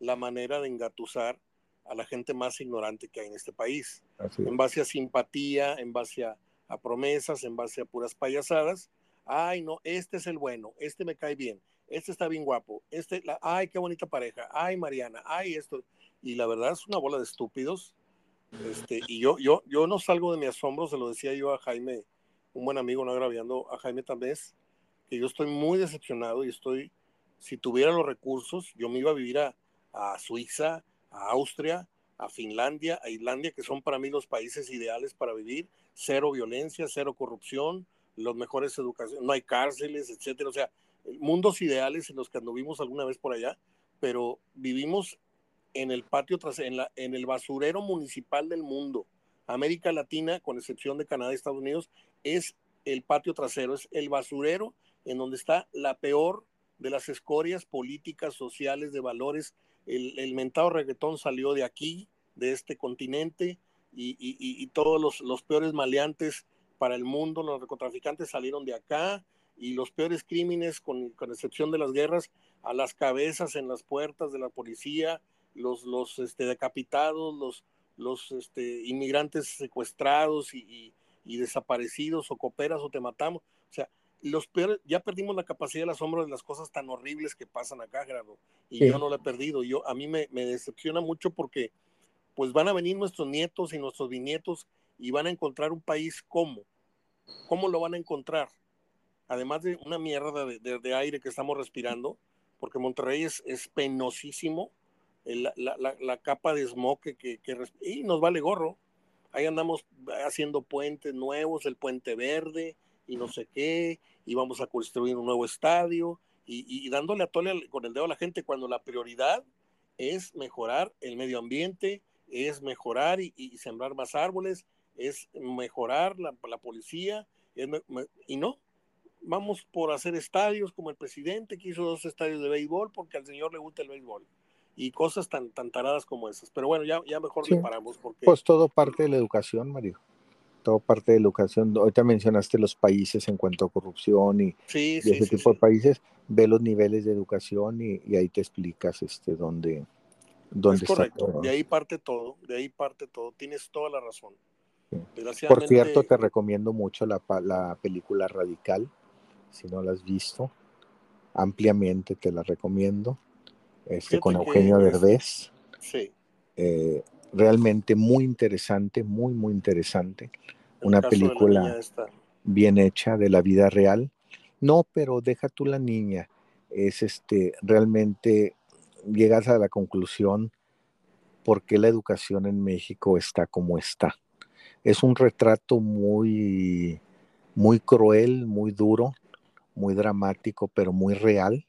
la manera de engatusar a la gente más ignorante que hay en este país, en base a simpatía, en base a, promesas, en base a puras payasadas. Ay, no, este es el bueno, este me cae bien, este está bien guapo, este, la, ay, qué bonita pareja, ay, Mariana, ay, esto. Y la verdad es una bola de estúpidos este, y yo, yo, yo no salgo de mi asombro, se lo decía yo a Jaime, un buen amigo, no agraviando a Jaime también, que yo estoy muy decepcionado y estoy, si tuviera los recursos, yo me iba a vivir a, a Suiza, a Austria, a Finlandia, a Islandia, que son para mí los países ideales para vivir, cero violencia, cero corrupción, los mejores educación, no hay cárceles, etcétera, o sea, mundos ideales en los que anduvimos alguna vez por allá, pero vivimos en el patio tras, en, en el basurero municipal del mundo. América Latina, con excepción de Canadá y Estados Unidos, es el patio trasero, es el basurero en donde está la peor de las escorias políticas, sociales, de valores. El, el mentado reggaetón salió de aquí, de este continente, y, y, y todos los, los, peores maleantes para el mundo, los narcotraficantes salieron de acá, y los peores crímenes, con, con excepción de las guerras, a las cabezas en las puertas de la policía, los, los este, decapitados, los, los este, inmigrantes secuestrados y, y, desaparecidos o cooperas o te matamos. O sea, los peores, ya perdimos la capacidad de asombro de las cosas tan horribles que pasan acá, Gerardo, y yo no la he perdido. Yo, a mí me, me, decepciona mucho porque pues van a venir nuestros nietos y nuestros bisnietos y van a encontrar un país como. ¿Cómo lo van a encontrar? Además de una mierda de, de, de aire que estamos respirando, porque Monterrey es, es penosísimo, la, la, la, capa de smog que, que, y nos vale gorro. Ahí andamos haciendo puentes nuevos, el puente verde y no sé qué, y vamos a construir un nuevo estadio y, y dándole a tole con el dedo a la gente cuando la prioridad es mejorar el medio ambiente, es mejorar y, y sembrar más árboles, es mejorar la, la policía, y no, vamos por hacer estadios como el presidente que hizo dos estadios de béisbol porque al señor le gusta el béisbol y cosas tan, tan taradas como esas. Pero bueno, ya, ya mejor sí. paramos. Porque... Pues todo parte de la educación, Mario. Todo parte de la educación. Ahorita mencionaste los países en cuanto a corrupción y, sí, y ese sí, tipo de países. Ve los niveles de educación y, y ahí te explicas este, dónde, dónde es correcto. está todo. De ahí parte todo. De ahí parte todo. Tienes toda la razón. Por cierto, te recomiendo mucho la, la película Radical. Si no la has visto, ampliamente te la recomiendo este, con Eugenio Derbez. Sí. Eh, realmente muy interesante, muy, muy interesante. El Una película bien hecha de la vida real. No, pero deja tú la niña. Es este, realmente llegas a la conclusión por qué la educación en México está como está. Es un retrato muy, muy cruel, muy duro, muy dramático, pero muy real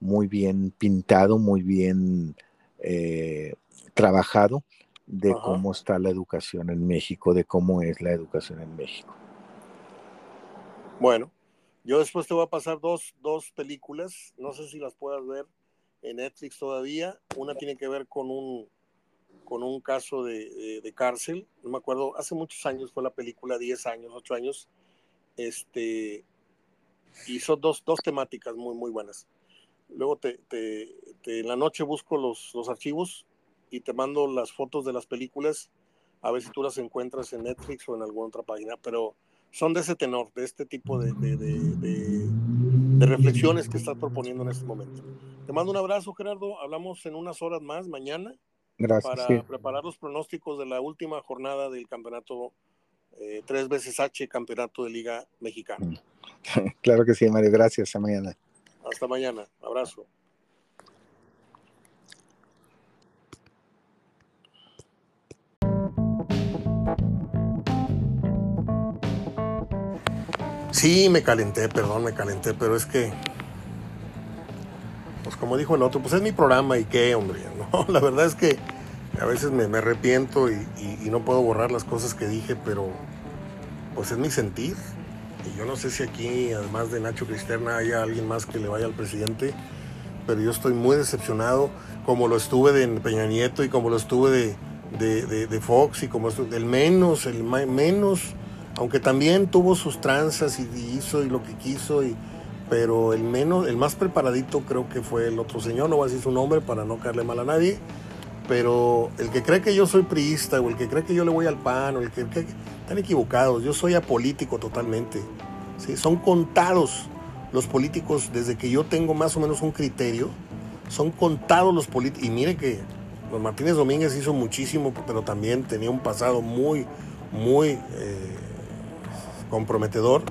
muy bien pintado, muy bien eh, trabajado de Ajá. cómo está la educación en México, de cómo es la educación en México. Bueno, yo después te voy a pasar dos, dos películas, no sé si las puedas ver en Netflix todavía. Una tiene que ver con un, con un caso de, de, de, cárcel, no me acuerdo, hace muchos años fue la película, 10 años, 8 años, este, y son dos, dos temáticas muy, muy buenas luego te, te, te, en la noche busco los, los archivos y te mando las fotos de las películas, a ver si tú las encuentras en Netflix o en alguna otra página, pero son de ese tenor, de este tipo de, de, de, de reflexiones que estás proponiendo en este momento. Te mando un abrazo, Gerardo. Hablamos en unas horas más mañana Gracias, para sí. preparar los pronósticos de la última jornada del campeonato eh, tres veces H, campeonato de Liga Mexicana. (laughs) Claro que sí, Mario. Gracias. Hasta mañana. Hasta mañana. Abrazo. Sí, me calenté, perdón, me calenté, pero es que, pues como dijo el otro, pues es mi programa y qué, hombre. (laughs) La verdad es que a veces me, arrepiento y, no puedo borrar las cosas que dije, pero pues es mi sentir. Y yo no sé si aquí, además de Nacho Cristerna, haya alguien más que le vaya al presidente, pero yo estoy muy decepcionado, como lo estuve de Peña Nieto y como lo estuve de, de, Fox y como estuve, el menos, el menos, aunque también tuvo sus tranzas y hizo y lo que quiso, y, pero el menos, el más preparadito creo que fue el otro señor, no voy a decir su nombre para no caerle mal a nadie, pero el que cree que yo soy priista o el que cree que yo le voy al PAN o el que, están equivocados, yo soy apolítico totalmente. ¿sí? Son contados los políticos desde que yo tengo más o menos un criterio, son contados los políticos. Y mire que los Martínez Domínguez hizo muchísimo, pero también tenía un pasado muy, muy eh, comprometedor.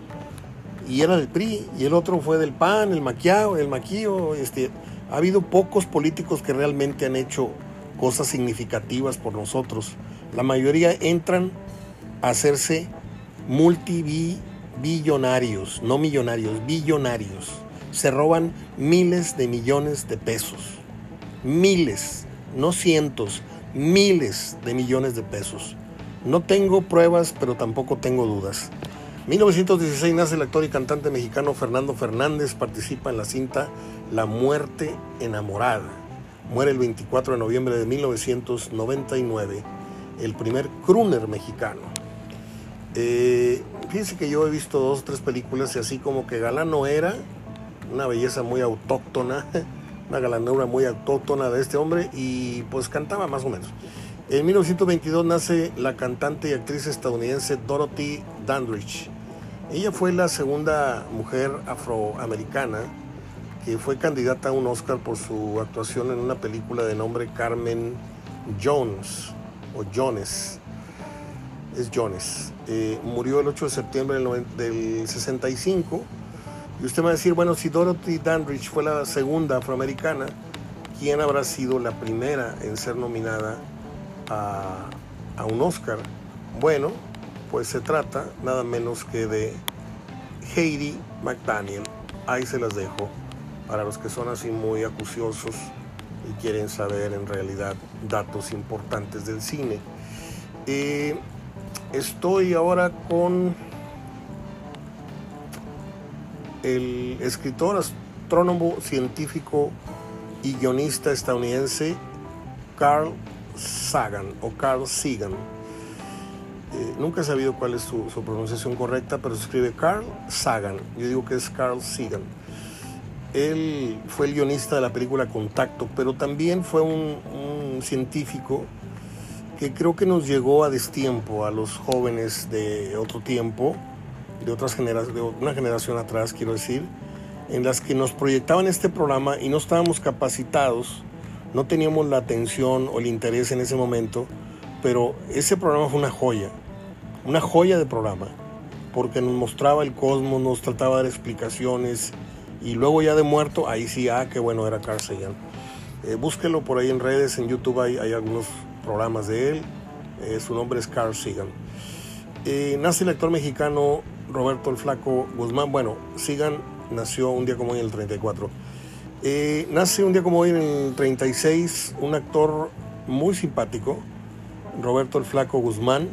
Y era del PRI, y el otro fue del PAN, el maquiao, el maquillo. Este, ha habido pocos políticos que realmente han hecho cosas significativas por nosotros. La mayoría entran a hacerse multibillonarios, no millonarios, billonarios. Se roban miles de millones de pesos. Miles, no cientos, miles de millones de pesos. No tengo pruebas, pero tampoco tengo dudas. 1916 nace el actor y cantante mexicano Fernando Fernández, participa en la cinta La muerte enamorada Muere el 24 de noviembre de 1999, el primer crooner mexicano. Eh, fíjense que yo he visto dos o tres películas y así como que Galán no era, una belleza muy autóctona, (laughs) una galanura muy autóctona de este hombre y pues cantaba más o menos. En 1922 nace la cantante y actriz estadounidense Dorothy Dandridge. Ella fue la segunda mujer afroamericana que fue candidata a un Oscar por su actuación en una película de nombre Carmen Jones o Jones. Es Jones. Eh, murió el 8 de septiembre del, 65. Y usted va a decir, bueno, si Dorothy Dandridge fue la segunda afroamericana, ¿quién habrá sido la primera en ser nominada a, a un Oscar? Bueno, pues se trata nada menos que de Heidi McDaniel. Ahí se las dejo para los que son así muy acuciosos y quieren saber en realidad datos importantes del cine. Eh, estoy ahora con el escritor, astrónomo, científico y guionista estadounidense Carl Sagan o Carl Sagan. Eh, nunca he sabido cuál es su, pronunciación correcta, pero se escribe Carl Sagan. Yo digo que es Carl Sagan. Él fue el guionista de la película Contacto, pero también fue un, científico que creo que nos llegó a destiempo a los jóvenes de otro tiempo, de otras de una generación atrás, quiero decir, en las que nos proyectaban este programa y no estábamos capacitados, no teníamos la atención o el interés en ese momento, pero ese programa fue una joya, una joya de programa, porque nos mostraba el cosmos, nos trataba de dar explicaciones, y luego ya de muerto, ahí sí, ah, qué bueno era Carl Sagan. Eh, búsquelo por ahí en redes, en YouTube hay, hay algunos programas de él. Eh, su nombre es Carl Sagan. Eh, nace el actor mexicano Roberto el Flaco Guzmán. Bueno, Sagan nació un día como hoy en el 34. nace un día como hoy en el 36 un actor muy simpático, Roberto el Flaco Guzmán,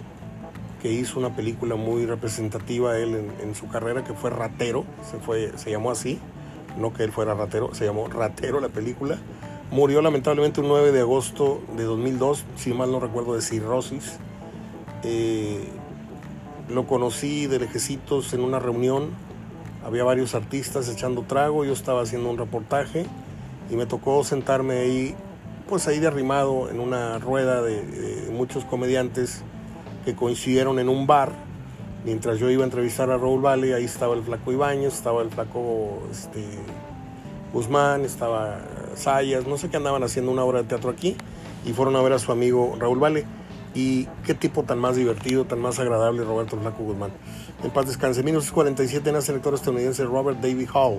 que hizo una película muy representativa él en, en, su carrera, que fue Ratero, se, fue, se llamó así no que él fuera ratero, se llamó Ratero la película. Murió lamentablemente un 9 de agosto de 2002, si mal no recuerdo, de cirrosis. Eh, lo conocí de lejecitos en una reunión, había varios artistas echando trago, yo estaba haciendo un reportaje y me tocó sentarme ahí, pues ahí derrimado en una rueda de, de muchos comediantes que coincidieron en un bar Mientras yo iba a entrevistar a Raúl Valle, ahí estaba el flaco Ibáñez, estaba el flaco este, Guzmán, estaba Sayas, no sé qué andaban haciendo una obra de teatro aquí y fueron a ver a su amigo Raúl Valle. Y qué tipo tan más divertido, tan más agradable Roberto Flaco Guzmán. En paz descanse. En 1947 nace el actor estadounidense Robert David Hall,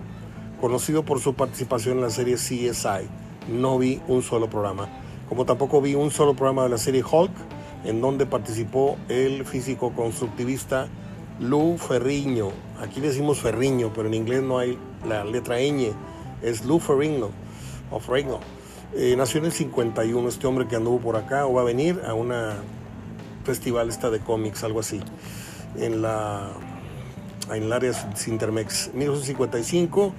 conocido por su participación en la serie CSI. No vi un solo programa. Como tampoco vi un solo programa de la serie Hulk, en donde participó el físico constructivista Lou Ferriño. Aquí decimos Ferriño, pero en inglés no hay la letra ñ. Es Lou Ferriño. O Ferriño. Eh, nació en el 51 este hombre que anduvo por acá o va a venir a una festival esta de cómics, algo así. En la en el área Sintermex. 1955.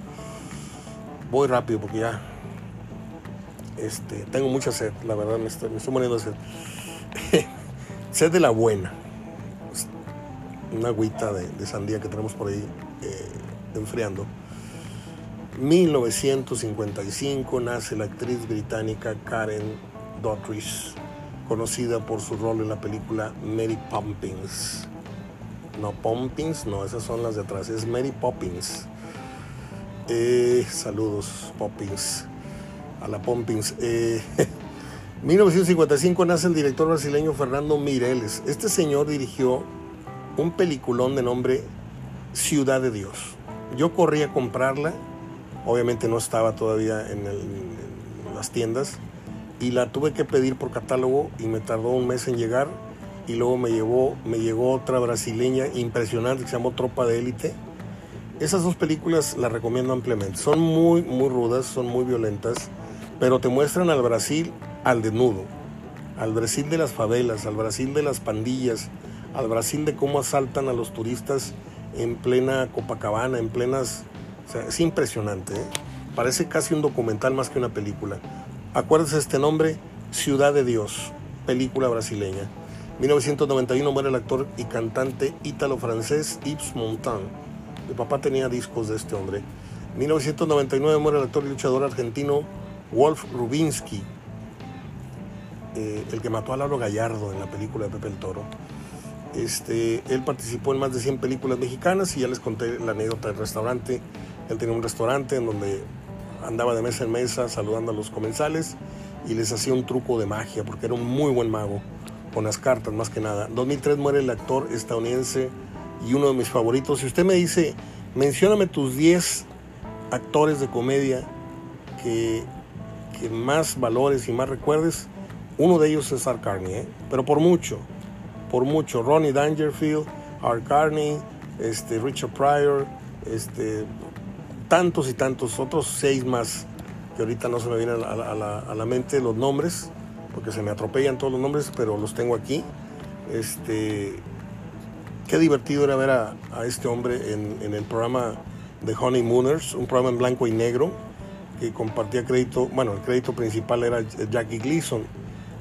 Voy rápido porque ya este, tengo mucha sed, la verdad me estoy, me estoy muriendo de sed. (laughs) sed de la buena. Una agüita de, sandía que tenemos por ahí eh, enfriando. 1955 nace la actriz británica Karen Dotrice, conocida por su rol en la película Mary Poppins. No, Poppins, no, esas son las de atrás, es Mary Poppins. Eh, saludos, Poppins a la Pompins. (laughs) 1955 eh, nace el director brasileño Fernando Mireles. Este señor dirigió un peliculón de nombre Ciudad de Dios. Yo corrí a comprarla, obviamente no estaba todavía en, las tiendas, y la tuve que pedir por catálogo y me tardó un mes en llegar. Y luego me, me llegó otra brasileña impresionante que se llamó Tropa de Élite. Esas dos películas las recomiendo ampliamente. Son muy, muy rudas, son muy violentas pero te muestran al Brasil al desnudo, al Brasil de las favelas, al Brasil de las pandillas, al Brasil de cómo asaltan a los turistas en plena Copacabana, en plenas... O sea, es impresionante, ¿eh? parece casi un documental más que una película. Acuérdese este nombre, Ciudad de Dios, película brasileña. 1991 muere el actor y cantante ítalo-francés Yves Montand. Mi papá tenía discos de este hombre. 1999 muere el actor y luchador argentino Wolf Rubinsky, eh, el que mató a Lauro Gallardo en la película de Pepe el Toro. Este, él participó en más de 100 películas mexicanas y ya les conté la anécdota del restaurante. Él tenía un restaurante en donde andaba de mesa en mesa saludando a los comensales y les hacía un truco de magia porque era un muy buen mago con las cartas más que nada. En 2003 muere el actor estadounidense y uno de mis favoritos. Si usted me dice, mencióname tus 10 actores de comedia que que más valores y más recuerdes, uno de ellos es Art Carney, ¿eh? pero por mucho, por mucho. Ronnie Dangerfield, Art Carney, este, Richard Pryor, este, tantos y tantos, otros seis más que ahorita no se me vienen a la, mente los nombres, porque se me atropellan todos los nombres, pero los tengo aquí. Este, qué divertido era ver a, este hombre en, en, el programa de Honeymooners, un programa en blanco y negro, que compartía crédito, bueno, el crédito principal era Jackie Gleason.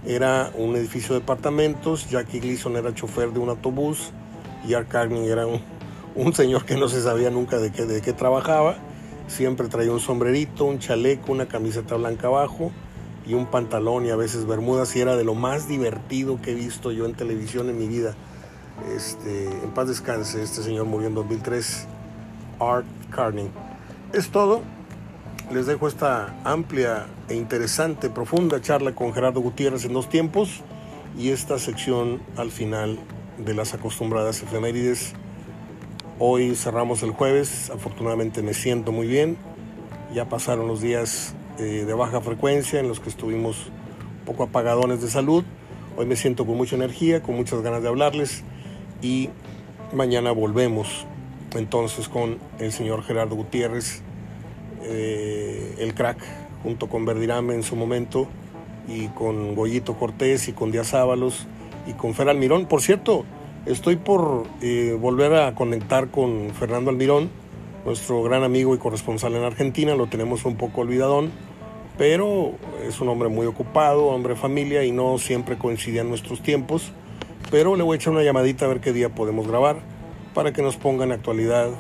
Era un edificio de departamentos, Jackie Gleason era chofer de un autobús y Art Carney era un, señor que no se sabía nunca de qué, de qué trabajaba. Siempre traía un sombrerito, un chaleco, una camiseta blanca abajo y un pantalón y a veces bermudas y era de lo más divertido que he visto yo en televisión en mi vida. Este, en paz descanse, este señor murió en 2003, Art Carney. Es todo les dejo esta amplia e interesante, profunda charla con Gerardo Gutiérrez en dos tiempos y esta sección al final de las acostumbradas efemérides. Hoy cerramos el jueves, afortunadamente me siento muy bien. Ya pasaron los días eh, de baja frecuencia en los que estuvimos un poco apagadones de salud. Hoy me siento con mucha energía, con muchas ganas de hablarles y mañana volvemos entonces con el señor Gerardo Gutiérrez eh, el crack, junto con Verdirame en su momento, y con Goyito Cortés y con Díaz Ábalos y con Fer Almirón. Por cierto, estoy por eh, volver a conectar con Fernando Almirón, nuestro gran amigo y corresponsal en Argentina, lo tenemos un poco olvidadón, pero es un hombre muy ocupado, hombre familia y no siempre coincidían nuestros tiempos, pero le voy a echar una llamadita a ver qué día podemos grabar para que nos ponga en actualidad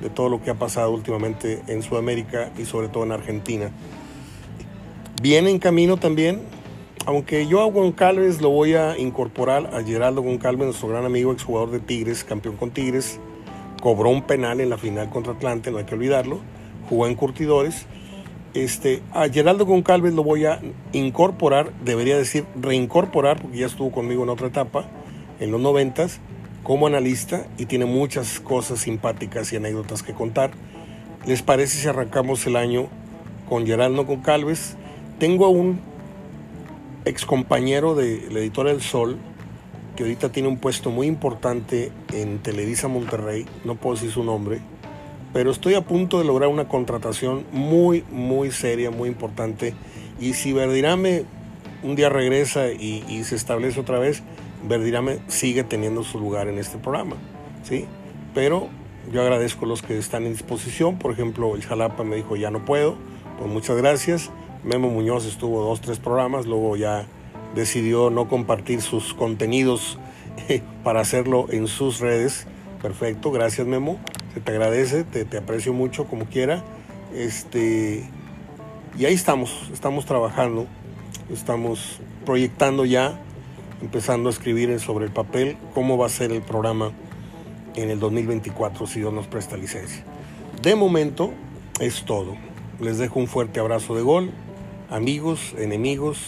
de todo lo que ha pasado últimamente en Sudamérica y sobre todo en Argentina. Viene en camino también, aunque yo a Goncalves lo voy a incorporar a Geraldo Goncalves, nuestro gran amigo, exjugador de Tigres, campeón con Tigres, cobró un penal en la final contra Atlante, no hay que olvidarlo, jugó en Curtidores. Este, a Geraldo Goncalves lo voy a incorporar, debería decir reincorporar, porque ya estuvo conmigo en otra etapa, en los noventas, como analista y tiene muchas cosas simpáticas y anécdotas que contar. ¿Les parece si arrancamos el año con Geraldo con Calves? Tengo a un ex compañero de la editora El Sol, que ahorita tiene un puesto muy importante en Televisa Monterrey, no puedo decir su nombre, pero estoy a punto de lograr una contratación muy, muy seria, muy importante. Y si Verdirame un día regresa y, se establece otra vez, Verdirame sigue teniendo su lugar en este programa, ¿sí? Pero yo agradezco a los que están en disposición. Por ejemplo, el Jalapa me dijo, ya no puedo, pues muchas gracias. Memo Muñoz estuvo dos, tres programas, luego ya decidió no compartir sus contenidos para hacerlo en sus redes. Perfecto, gracias Memo, se te agradece, te, te aprecio mucho como quiera. Este, y ahí estamos, estamos trabajando, estamos proyectando ya, empezando a escribir sobre el papel cómo va a ser el programa en el 2024 si Dios nos presta licencia. De momento es todo. Les dejo un fuerte abrazo de gol amigos, enemigos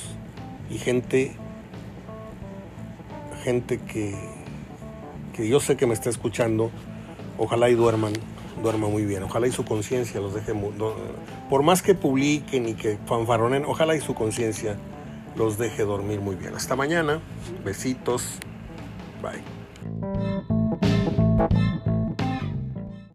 y gente, gente que, que yo sé que me está escuchando, ojalá y duerman, duerman muy bien, ojalá y su conciencia los deje, por más que publiquen y que fanfaronen, ojalá y su conciencia los deje dormir muy bien. Hasta mañana, besitos, bye.